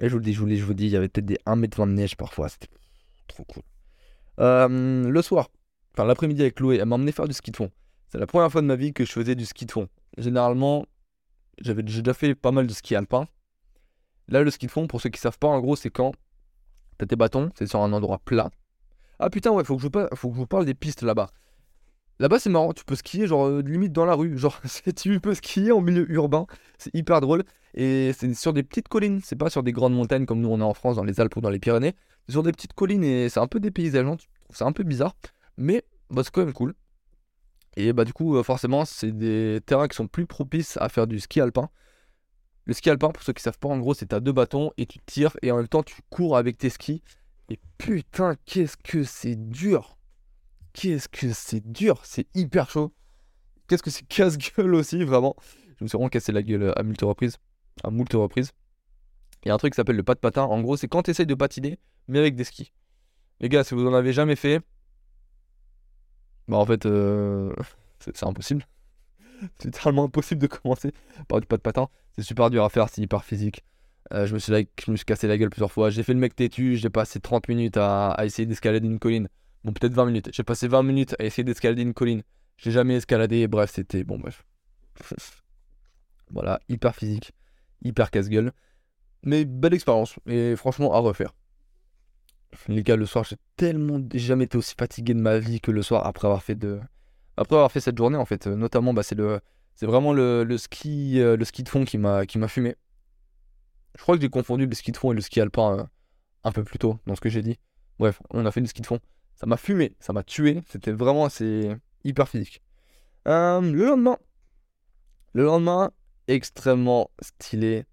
B: Et je vous le dis, je vous le dis, je vous le dis, il y avait peut-être des 1m20 de neige parfois. C'était trop cool. Euh, le soir, enfin l'après-midi avec Chloé, elle m'a emmené faire du ski de fond. C'est la première fois de ma vie que je faisais du ski de fond. Généralement, j'avais déjà fait pas mal de ski alpin. Là, le ski de fond, pour ceux qui savent pas, en gros, c'est quand t'as tes bâtons, c'est sur un endroit plat, Ah putain, ouais, faut que je, vous parle des pistes là-bas. Là-bas, c'est marrant, tu peux skier, genre, euh, limite dans la rue. Genre, c'est- tu peux skier en milieu urbain. C'est hyper drôle. Et c'est sur des petites collines. C'est pas sur des grandes montagnes comme nous on a en France, dans les Alpes ou dans les Pyrénées. C'est sur des petites collines et c'est un peu. Tu trouves ça un peu bizarre. Mais bah, c'est quand même cool. Et bah, du coup, euh, forcément, c'est des terrains qui sont plus propices à faire du ski alpin. Le ski alpin, pour ceux qui savent pas, en gros, c'est t'as deux bâtons et tu tires et en même temps tu cours avec tes skis. Et putain, qu'est-ce que c'est dur! Qu'est-ce que c'est dur! C'est hyper chaud! Qu'est-ce que c'est casse-gueule aussi, vraiment! Je me suis vraiment cassé la gueule à moult reprises. À moult reprises. Il y a un truc qui s'appelle le pas de patin. En gros, c'est quand tu essayes de patiner, mais avec des skis. Les gars, si vous en avez jamais fait, bah en fait, euh, c'est impossible. C'est littéralement impossible de commencer par du pas de patin. C'est super dur à faire, c'est hyper physique. Euh, je, me suis, la- je me suis cassé la gueule plusieurs fois. J'ai fait le mec têtu, j'ai passé 30 minutes à, à essayer d'escalader une colline. Bon, peut-être 20 minutes. J'ai passé 20 minutes à essayer d'escalader une colline. J'ai jamais escaladé, bref, c'était. Bon, bref. voilà, hyper physique, hyper casse-gueule. Mais belle expérience, et franchement, à refaire. Les gars, le soir, j'ai tellement jamais été aussi fatigué de ma vie que le soir après avoir fait de. Après avoir fait cette journée, en fait, euh, notamment, bah, c'est le. C'est vraiment le, ski, euh, le ski de fond qui m'a qui m'a fumé. Je crois que j'ai confondu le ski de fond et le ski alpin euh, un peu plus tôt dans ce que j'ai dit. Bref, on a fait du ski de fond. Ça m'a fumé, ça m'a tué. C'était vraiment assez hyper physique. Le lendemain, le lendemain, extrêmement stylé.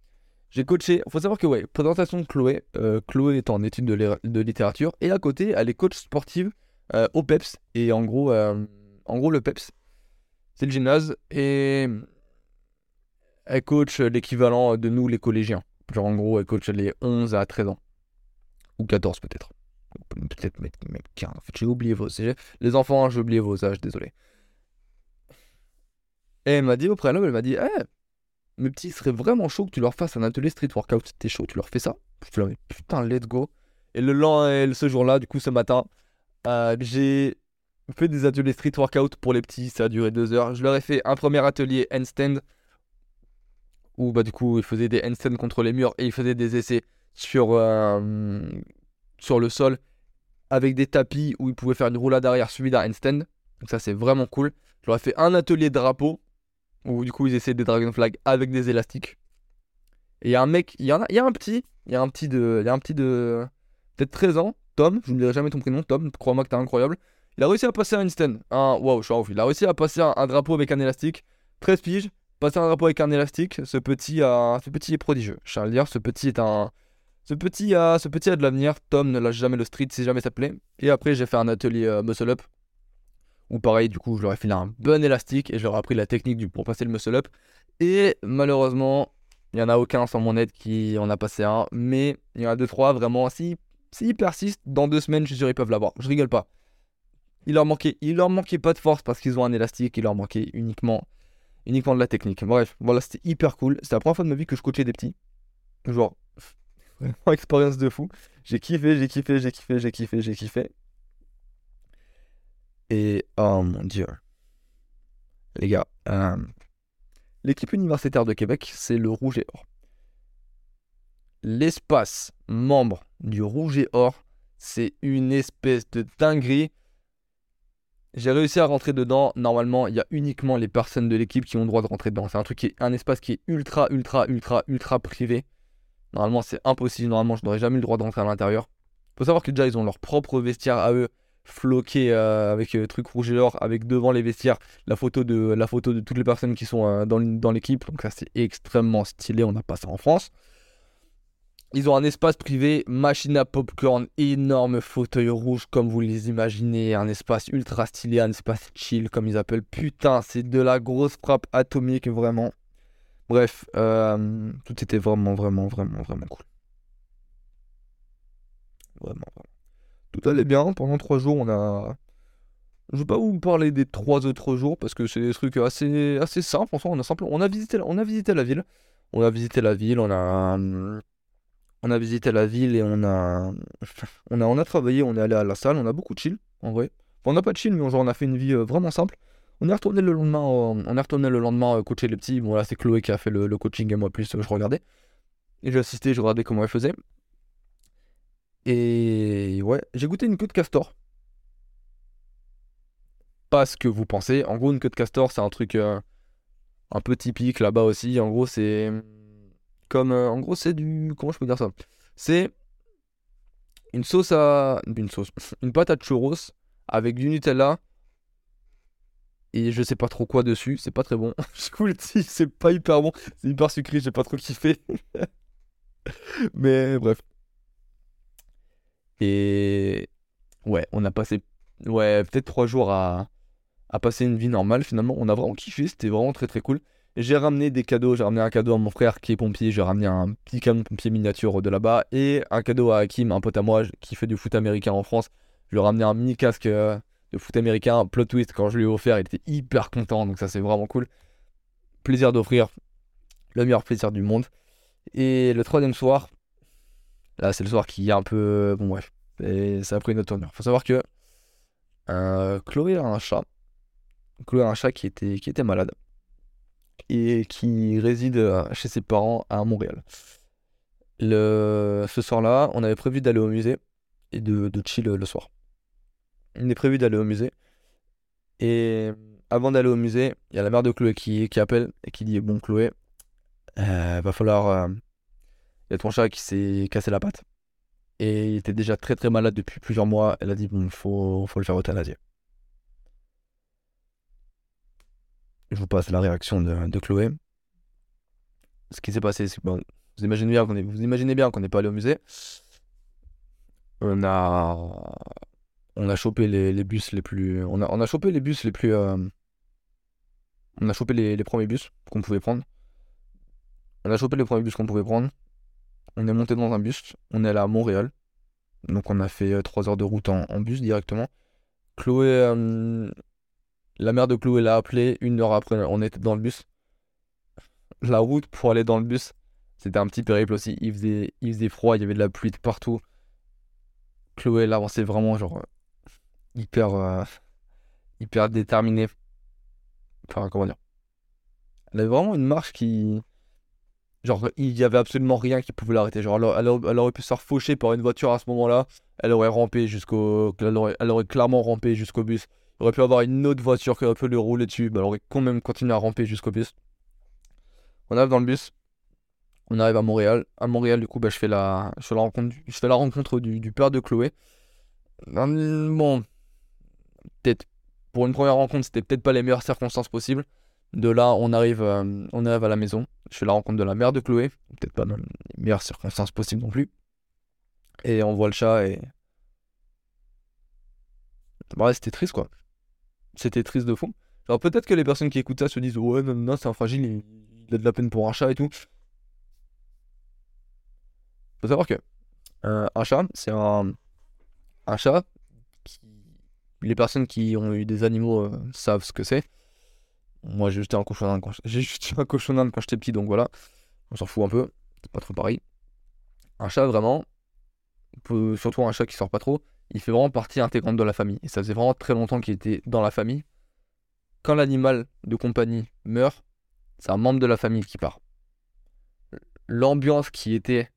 B: J'ai coaché. Faut savoir que ouais, présentation de Chloé. Euh, Chloé est en études de, littérature et à côté, elle est coach sportive euh, au PEPS. Et en gros, euh, en gros, le PEPS, c'est le gymnase et elle coach l'équivalent de nous, les collégiens. Genre en gros, elle coach les 11 à 13 ans. Ou 14 peut-être. Peut-être même même 15. En fait, j'ai oublié vos âges. Les enfants, j'ai oublié vos âges, désolé. Et elle m'a dit au préalable, elle m'a dit, eh, mes petits, serait vraiment chaud que tu leur fasses un atelier street workout. T'es chaud, tu leur fais ça? Je te mais putain, let's go. Et le lendemain, ce jour-là, du coup, ce matin, euh, j'ai fait des ateliers street workout pour les petits. Ça a duré deux heures. Je leur ai fait un premier atelier handstand où bah du coup ils faisaient des handstands contre les murs et ils faisaient des essais sur, euh, sur le sol avec des tapis où ils pouvaient faire une roulade arrière suivie d'un handstand. Donc ça c'est vraiment cool. Je leur ai fait un atelier drapeau où du coup ils essaient des dragon flag avec des élastiques. Et il y a un mec, il y en a, il y a un petit, il y a un petit de, il y a un petit de peut-être 13 ans, Tom, je ne dirai jamais ton prénom, Tom, crois-moi que t'es incroyable. Il a réussi à passer un handstand, un waouh, je suis ouf. Il a réussi à passer un, drapeau avec un élastique, 13 piges, passer un drapeau avec un élastique, ce petit, a, ce petit est prodigieux. Je dire, ce petit est un. Ce petit, a, ce petit a de l'avenir. Tom ne lâche jamais le street si jamais ça plaît. Et après, j'ai fait un atelier euh, muscle up. Où pareil, du coup, je leur ai filé un bon élastique et je leur ai appris la technique du, pour passer le muscle up. Et malheureusement, il n'y en a aucun sans mon aide qui en a passé un. Mais il y en a deux, trois vraiment. Si, s'ils persistent, dans deux semaines, je suis sûr ils peuvent l'avoir. Je rigole pas. Il leur manquait, il leur manquait pas de force parce qu'ils ont un élastique. Il leur manquait uniquement uniquement de la technique. Bref, voilà, c'était hyper cool. C'était la première fois de ma vie que je coachais des petits. Genre, vraiment expérience de fou. J'ai kiffé, j'ai kiffé, j'ai kiffé, j'ai kiffé, j'ai kiffé. Et oh mon dieu. Les gars, euh, l'équipe universitaire de Québec, c'est le Rouge et Or. L'espace membre du Rouge et Or, c'est une espèce de dinguerie. J'ai réussi à rentrer dedans. Normalement, il y a uniquement les personnes de l'équipe qui ont le droit de rentrer dedans. C'est un qui est un espace qui est ultra, ultra, ultra, ultra privé. Normalement, c'est impossible. Normalement, je n'aurais jamais eu le droit de rentrer à l'intérieur. Faut savoir que déjà, ils ont leur propre vestiaire à eux, floqué euh, avec euh, truc rouge et or, avec devant les vestiaires la photo de, la photo de toutes les personnes qui sont euh, dans, l'équipe. Donc, ça, c'est extrêmement stylé. On n'a pas ça en France. Ils ont un espace privé, machine à popcorn, énorme fauteuil rouge comme vous les imaginez, un espace ultra stylé, un espace chill comme ils appellent. Putain, c'est de la grosse frappe atomique vraiment. Bref, tout était vraiment, vraiment, vraiment, vraiment cool. Vraiment, vraiment. Tout allait bien. Pendant trois jours, on a. Je vais pas vous parler des trois autres jours parce que c'est des trucs assez, assez simples. En soi, on a on a visité, on a visité la ville. On a visité la ville. On a, on a visité la ville et on a, on a, on a travaillé. On est allé à la salle. On a beaucoup de chill, en vrai. Enfin, on n'a pas de chill, mais on a fait une vie euh, vraiment simple. On est retourné le lendemain, euh, on est retourné le lendemain euh, coacher les petits. Bon là, c'est Chloé qui a fait le, coaching et moi plus, je regardais. Et j'ai assisté, je regardais comment elle faisait. Et ouais, j'ai goûté une queue de castor. pas ce que vous pensez. En gros, une queue de castor, c'est un truc euh, un peu typique là-bas aussi. En gros, c'est comme. euh, en gros, c'est du. Comment je peux dire ça? C'est une sauce à. Une sauce. Une pâte à churros avec du Nutella. Et je sais pas trop quoi dessus. C'est pas très bon. Je vous le dis, c'est pas hyper bon. C'est hyper sucré, j'ai pas trop kiffé. Mais bref. Et. Ouais, on a passé. Ouais, peut-être trois jours à à passer une vie normale finalement. On a vraiment kiffé, c'était vraiment très très cool. J'ai ramené des cadeaux, j'ai ramené un cadeau à mon frère qui est pompier, j'ai ramené un petit camion pompier miniature de là-bas et un cadeau à Hakim, un pote à moi qui fait du foot américain en France. Je lui ai ramené un mini casque euh, de foot américain, plot twist, quand je lui ai offert, il était hyper content, donc ça c'est vraiment cool. Plaisir d'offrir, le meilleur plaisir du monde. Et le troisième soir, là c'est le soir qui est un peu... Bon bref, ça a pris une autre tournure. Faut savoir que euh, Chloé a un chat. Chloé a un chat qui était, qui était malade et qui réside euh, chez ses parents à Montréal. Ce soir-là, on avait prévu d'aller au musée et de, de chill le soir. On est prévu d'aller au musée. Et avant d'aller au musée, il y a la mère de Chloé qui, qui appelle et qui dit Bon, Chloé, euh, va falloir. euh, Il y a ton chat qui s'est cassé la patte. Et il était déjà très très malade depuis plusieurs mois. Elle a dit Bon, faut, faut le faire euthanasier. Je vous passe la réaction de, de Chloé. Ce qui s'est passé, c'est que vous imaginez bien qu'on est, vous imaginez bien qu'on n'est pas allé au musée. On a, on a chopé les, les bus les plus, on a, on a chopé les bus les plus, euh, on a chopé les, les premiers bus qu'on pouvait prendre. On a chopé les premiers bus qu'on pouvait prendre. On est monté dans un bus. On est allé à Montréal. Donc on a fait 3 heures de route en, bus directement. Chloé, euh, la mère de Chloé l'a appelé. Une heure après, on était dans le bus. La route pour aller dans le bus, c'était un petit périple aussi. Il faisait, il faisait froid, il y avait de la pluie de partout. Chloé, elle avançait vraiment, genre, euh, hyper, euh, hyper déterminée. Enfin, comment dire? Elle avait vraiment une marche qui. Genre, il y avait absolument rien qui pouvait l'arrêter. Genre, elle, elle aurait- pu se faire faucher par une voiture à ce moment-là. Elle aurait rampé jusqu'au. Elle aurait, clairement rampé jusqu'au bus. Il aurait pu avoir une autre voiture qui aurait pu le rouler dessus. bah, elle aurait quand même continué à ramper jusqu'au bus. On arrive dans le bus. On arrive à Montréal. À Montréal, du coup, bah, je fais la, je la rencontre, je fais la rencontre du, du père de Chloé. Bon, peut-être pour une première rencontre, c'était peut-être pas les meilleures circonstances possibles. De là, on arrive, euh, on arrive à la maison. Je fais la rencontre de la mère de Chloé. Peut-être pas dans les meilleures circonstances possibles non plus. Et on voit le chat et. Bah c'était triste quoi. C'était triste de fou. Alors peut-être que les personnes qui écoutent ça se disent Ouais, non, non, c'est un fragile, il, il a de la peine pour un chat et tout. Faut savoir que euh, un chat, c'est un, un chat qui. Les personnes qui ont eu des animaux euh, savent ce que c'est. Moi, jeté un cochon d'Inde un cochon d'Inde quand j'étais petit, donc voilà. On s'en fout un peu. C'est pas trop pareil. Un chat, vraiment, surtout un chat qui sort pas trop, il fait vraiment partie intégrante de la famille. Et ça faisait vraiment très longtemps qu'il était dans la famille. Quand l'animal de compagnie meurt, c'est un membre de la famille qui part. L'ambiance qui était,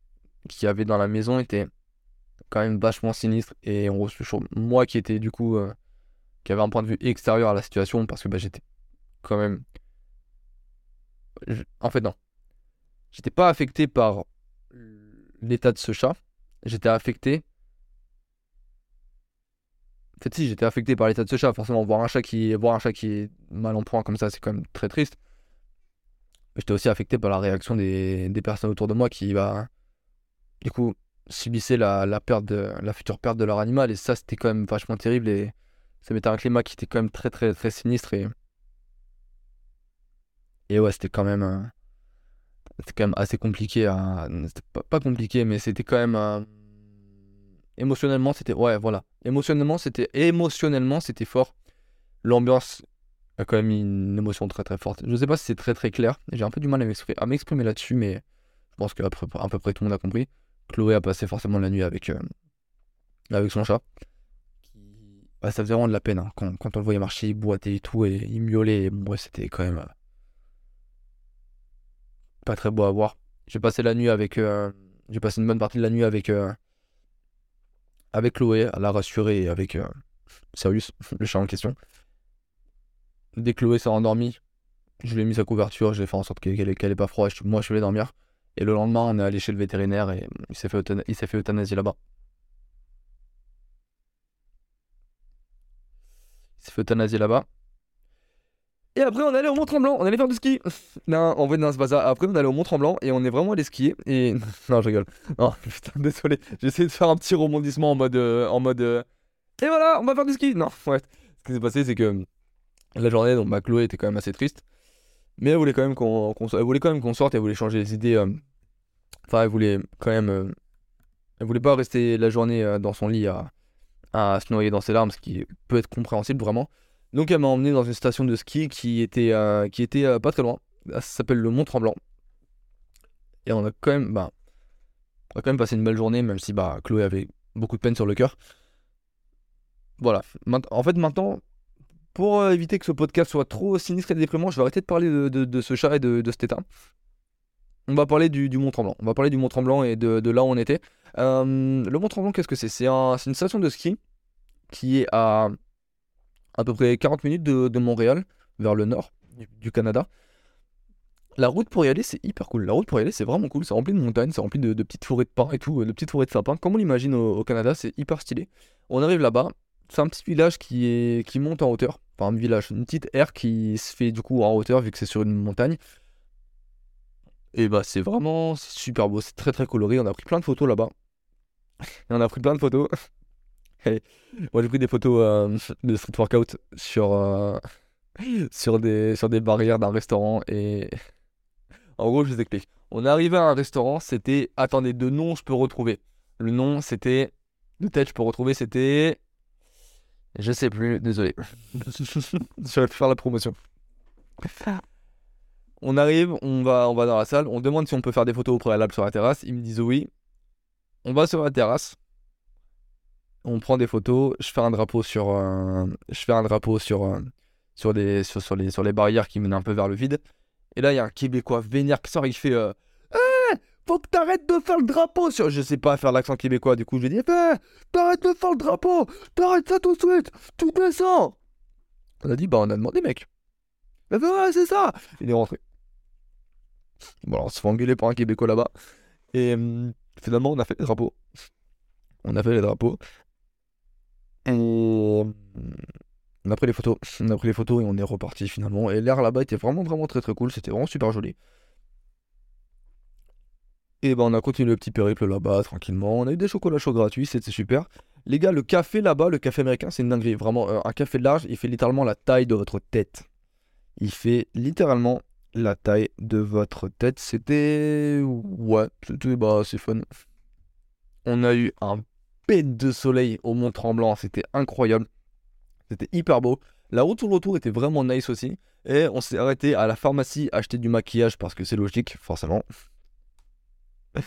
B: qu'il y avait dans la maison était quand même vachement sinistre. Et on moi qui était du coup, euh, qui avait un point de vue extérieur à la situation, parce que bah, j'étais quand même. En fait, non. J'étais pas affecté par l'état de ce chat. J'étais affecté. En fait, si, j'étais affecté par l'état de ce chat. Forcément, voir un chat qui, voir un chat qui est mal en point comme ça, c'est quand même très triste. Mais j'étais aussi affecté par la réaction des, des personnes autour de moi qui, bah, du coup, subissaient la, la perte la future perte de leur animal. Et ça, c'était quand même vachement terrible. Et ça mettait un climat qui était quand même très, très, très sinistre. Et, et ouais, c'était quand même. c'était quand même assez compliqué. C'était pas, compliqué, mais c'était quand même. Émotionnellement, c'était. Ouais, voilà. Émotionnellement, c'était. Émotionnellement, c'était fort. L'ambiance a quand même une émotion très très forte. Je sais pas si c'est très très clair. J'ai un peu du mal à m'exprimer, là-dessus, mais je pense qu'à peu, à peu près tout le monde a compris. Chloé a passé forcément la nuit avec, euh, avec son chat. Ouais, ça faisait vraiment de la peine hein, quand, on le voyait marcher, il boitait et tout, et il miaulait. C'était quand même. euh, pas très beau à voir. J'ai passé la nuit avec. euh, J'ai passé une bonne partie de la nuit avec. euh, Avec Chloé, à la rassurer, et avec euh, Sirius, le chat en question. Dès que Chloé s'est endormie, je lui ai mis sa couverture, j'ai fait en sorte qu'elle n'ait pas froid. moi, je suis allé dormir. Et le lendemain, on est allé chez le vétérinaire et il s'est fait, s'est fait euthanasier là-bas. Il s'est fait euthanasier là-bas. Et après, on allé au Mont-Tremblant, on allait faire du ski. non, en vrai, non, c'est pas ça. Après, on allé au Mont-Tremblant et on est vraiment allé skier. Et. non, je rigole. Non, putain, désolé. J'ai essayé de faire un petit rebondissement en mode. Euh, en mode euh, Et voilà, on va faire du ski. Non, ouais. Ce qui s'est passé, c'est que la journée, donc, ma Chloé était quand même assez triste. Mais elle voulait quand même qu'on même qu'on sorte, elle voulait changer les idées. Euh, enfin, elle voulait quand même. Elle voulait pas rester la journée dans son lit à, à se noyer dans ses larmes, ce qui peut être compréhensible vraiment. Donc elle m'a emmené dans une station de ski qui était, euh, qui était euh, pas très loin. Ça s'appelle le Mont Tremblant. Et on a quand même, bah, on a quand même passé une belle journée, même si bah, Chloé avait beaucoup de peine sur le cœur. Voilà. En fait, maintenant, pour euh, éviter que ce podcast soit trop sinistre et déprimant, je vais arrêter de parler de, ce chat et de, cet état. On va parler du, Mont Tremblant. On va parler du Mont Tremblant et de, là où on était. le Mont Tremblant, qu'est-ce que c'est? C'est une station de ski qui est à à peu près 40 minutes de, Montréal, vers le nord du, Canada. La route pour y aller, c'est hyper cool. La route pour y aller, c'est vraiment cool. C'est rempli de montagnes, c'est rempli de, petites forêts de pins et tout, de petites forêts de sapins. Comme on l'imagine au, Canada, c'est hyper stylé. On arrive là-bas, c'est un petit village qui, monte en hauteur. Enfin, un village, une petite aire qui se fait du coup en hauteur vu que c'est sur une montagne. Et bah, c'est vraiment super beau, c'est très très coloré. On a pris plein de photos là-bas. On a pris plein de photos. Moi, j'ai pris des photos euh, de street workout sur, euh, sur, des, sur des barrières d'un restaurant. Et en gros, je vous explique. On arrivé à un restaurant, c'était. Attendez, de nom, je peux retrouver. Le nom, c'était. De tête, je peux retrouver, c'était. Je sais plus, désolé. je vais faire la promotion. On arrive, on va, on va dans la salle, on demande si on peut faire des photos au préalable sur la terrasse. Ils me disent oui. On va sur la terrasse on prend des photos, je fais un drapeau sur, euh, je fais un drapeau sur, euh, sur, des, sur, les, barrières qui mènent un peu vers le vide. Et là, il y a un Québécois vénère qui sort, il fait eh, Faut que t'arrêtes de faire le drapeau sur... Je sais pas faire l'accent québécois, du coup, je lui dis eh, T'arrêtes de faire le drapeau T'arrêtes ça tout de suite Tout descend On a dit Bah, on a demandé, mec. Bah, ouais, c'est ça Il est rentré. Bon, alors, on se fait engueuler par un Québécois là-bas. Et hum, finalement, on a fait les drapeaux. On a fait les drapeaux. On... a pris les photos, on a pris les photos et on est reparti finalement. Et l'air là-bas était vraiment vraiment très très cool, c'était vraiment super joli. Et ben on a continué le petit périple là-bas tranquillement. On a eu des chocolats chauds gratuits, c'était super. Les gars, le café là-bas, le café américain, c'est une dinguerie. Vraiment, euh, un café large, il fait littéralement la taille de votre tête. Il fait littéralement la taille de votre tête. C'était. Ouais, c'était. Bah, c'est fun. On a eu un pète de soleil au Mont Tremblant, c'était incroyable. C'était hyper beau. La route tout le retour était vraiment nice aussi. Et on s'est arrêté à la pharmacie acheter du maquillage parce que c'est logique, forcément.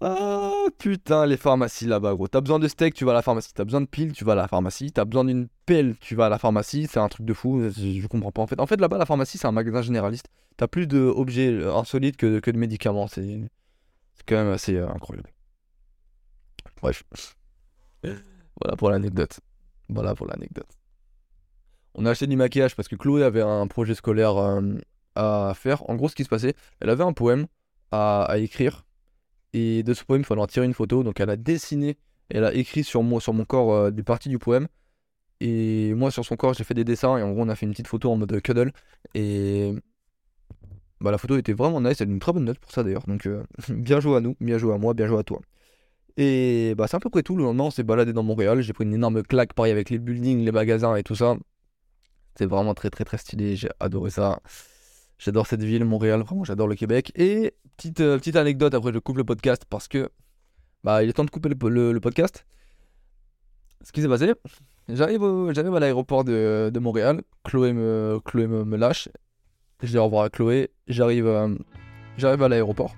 B: ah putain, les pharmacies là-bas, gros. T'as besoin de steak, tu vas à la pharmacie. T'as besoin de piles, tu vas à la pharmacie. T'as besoin d'une pelle, tu vas à la pharmacie. C'est un truc de fou. Je, comprends pas en fait. En fait, là-bas, la pharmacie, c'est un magasin généraliste. T'as plus d'objets euh, insolites que, que de médicaments. C'est quand même assez euh, incroyable. Bref. voilà pour l'anecdote. Voilà pour l'anecdote. On a acheté du maquillage parce que Chloé avait un projet scolaire euh, à faire. En gros, ce qui se passait, elle avait un poème à, écrire. Et de ce poème, il fallait en tirer une photo. Donc elle a dessiné, elle a écrit sur, moi, sur mon corps euh, des parties du poème. Et moi, sur son corps, j'ai fait des dessins. Et en gros, on a fait une petite photo en mode cuddle. Et bah, la photo était vraiment nice. Elle a une très bonne note pour ça d'ailleurs. Donc euh, bien joué à nous, bien joué à moi, bien joué à toi. Et bah, c'est à peu près tout. Le lendemain, on s'est baladé dans Montréal. J'ai pris une énorme claque, pareil, avec les buildings, les magasins et tout ça. C'est vraiment très, très, très stylé. J'ai adoré ça. J'adore cette ville, Montréal. Vraiment, j'adore le Québec. Et petite, euh, petite anecdote, après, je coupe le podcast parce que bah, il est temps de couper le, podcast. Ce qui s'est passé, j'arrive, j'arrive à l'aéroport de, de, Montréal. Chloé me, Chloé me, lâche. Je dis au revoir à Chloé. J'arrive, euh, j'arrive à l'aéroport.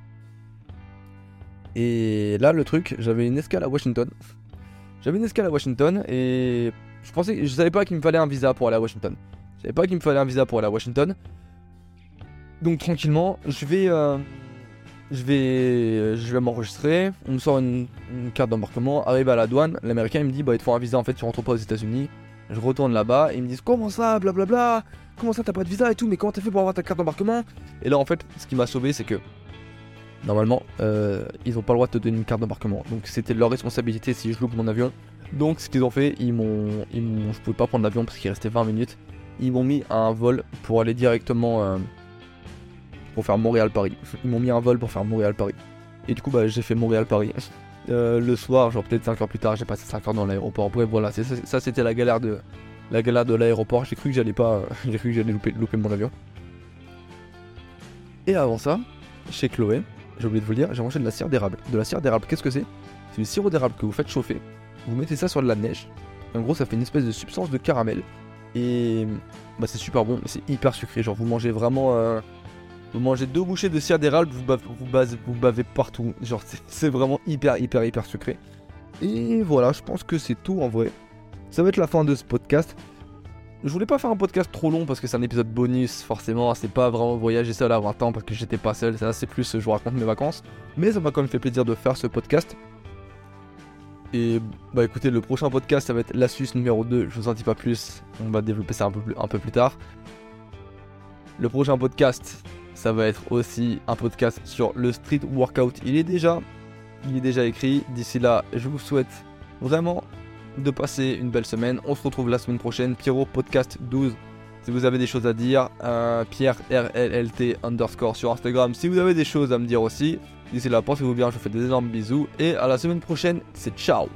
B: Et là, le truc, j'avais une escale à Washington. J'avais une escale à Washington et je pensais, je savais pas qu'il me fallait un visa pour aller à Washington. Je savais pas qu'il me fallait un visa pour aller à Washington. Donc tranquillement, je vais, euh, je vais, je vais m'enregistrer. On me sort une, carte d'embarquement. Arrive à la douane, l'américain me dit bah il te faut un visa en fait, tu rentres pas aux États-Unis. Je retourne là-bas, et ils me disent comment ça, blablabla, comment ça t'as pas de visa et tout, mais comment t'as fait pour avoir ta carte d'embarquement? Et là en fait, ce qui m'a sauvé, c'est que normalement, euh, ils ont pas le droit de te donner une carte d'embarquement. Donc c'était leur responsabilité si je loupe mon avion. Donc ce qu'ils ont fait, ils m'ont, ils m'ont, je pouvais pas prendre l'avion parce qu'il restait 20 minutes. Ils m'ont mis un vol pour aller directement euh, pour faire Montréal-Paris. Ils m'ont mis un vol pour faire Montréal-Paris. Et du coup, bah, j'ai fait Montréal-Paris. Euh, le soir, genre peut-être 5 heures plus tard, j'ai passé 5 heures dans l'aéroport. Bref, voilà, ça c'était la galère de la galère de l'aéroport. J'ai cru que j'allais pas, j'ai cru que j'allais louper, louper mon avion. Et avant ça, chez Chloé, j'ai oublié de vous le dire, j'ai mangé de la cire d'érable. De la cire d'érable, qu'est-ce que c'est? C'est du sirop d'érable que vous faites chauffer. Vous mettez ça sur de la neige. En gros, ça fait une espèce de substance de caramel. Et bah, c'est super bon, mais c'est hyper sucré. Genre, vous mangez vraiment. euh, vous mangez deux bouchées de cire d'érable, vous vous, bavez partout. Genre, c'est vraiment hyper, hyper, hyper sucré. Et voilà, je pense que c'est tout en vrai. Ça va être la fin de ce podcast. Je voulais pas faire un podcast trop long parce que c'est un épisode bonus, forcément. C'est pas vraiment voyager seul à 20 ans parce que j'étais pas seul. Ça, c'est plus je vous raconte mes vacances. Mais ça m'a quand même fait plaisir de faire ce podcast. Et bah écoutez, le prochain podcast, ça va être l'astuce numéro 2. Je vous en dis pas plus. On va développer ça un peu plus, un peu plus tard. Le prochain podcast, ça va être aussi un podcast sur le street workout. Il est déjà écrit. D'ici là, je vous souhaite vraiment de passer une belle semaine. On se retrouve la semaine prochaine. Pierrot Podcast 12. Si vous avez des choses à dire, euh, Pierre RLLT underscore sur Instagram. Si vous avez des choses à me dire aussi, d'ici là, pensez-vous bien. Je vous fais des énormes bisous et à la semaine prochaine. C'est ciao.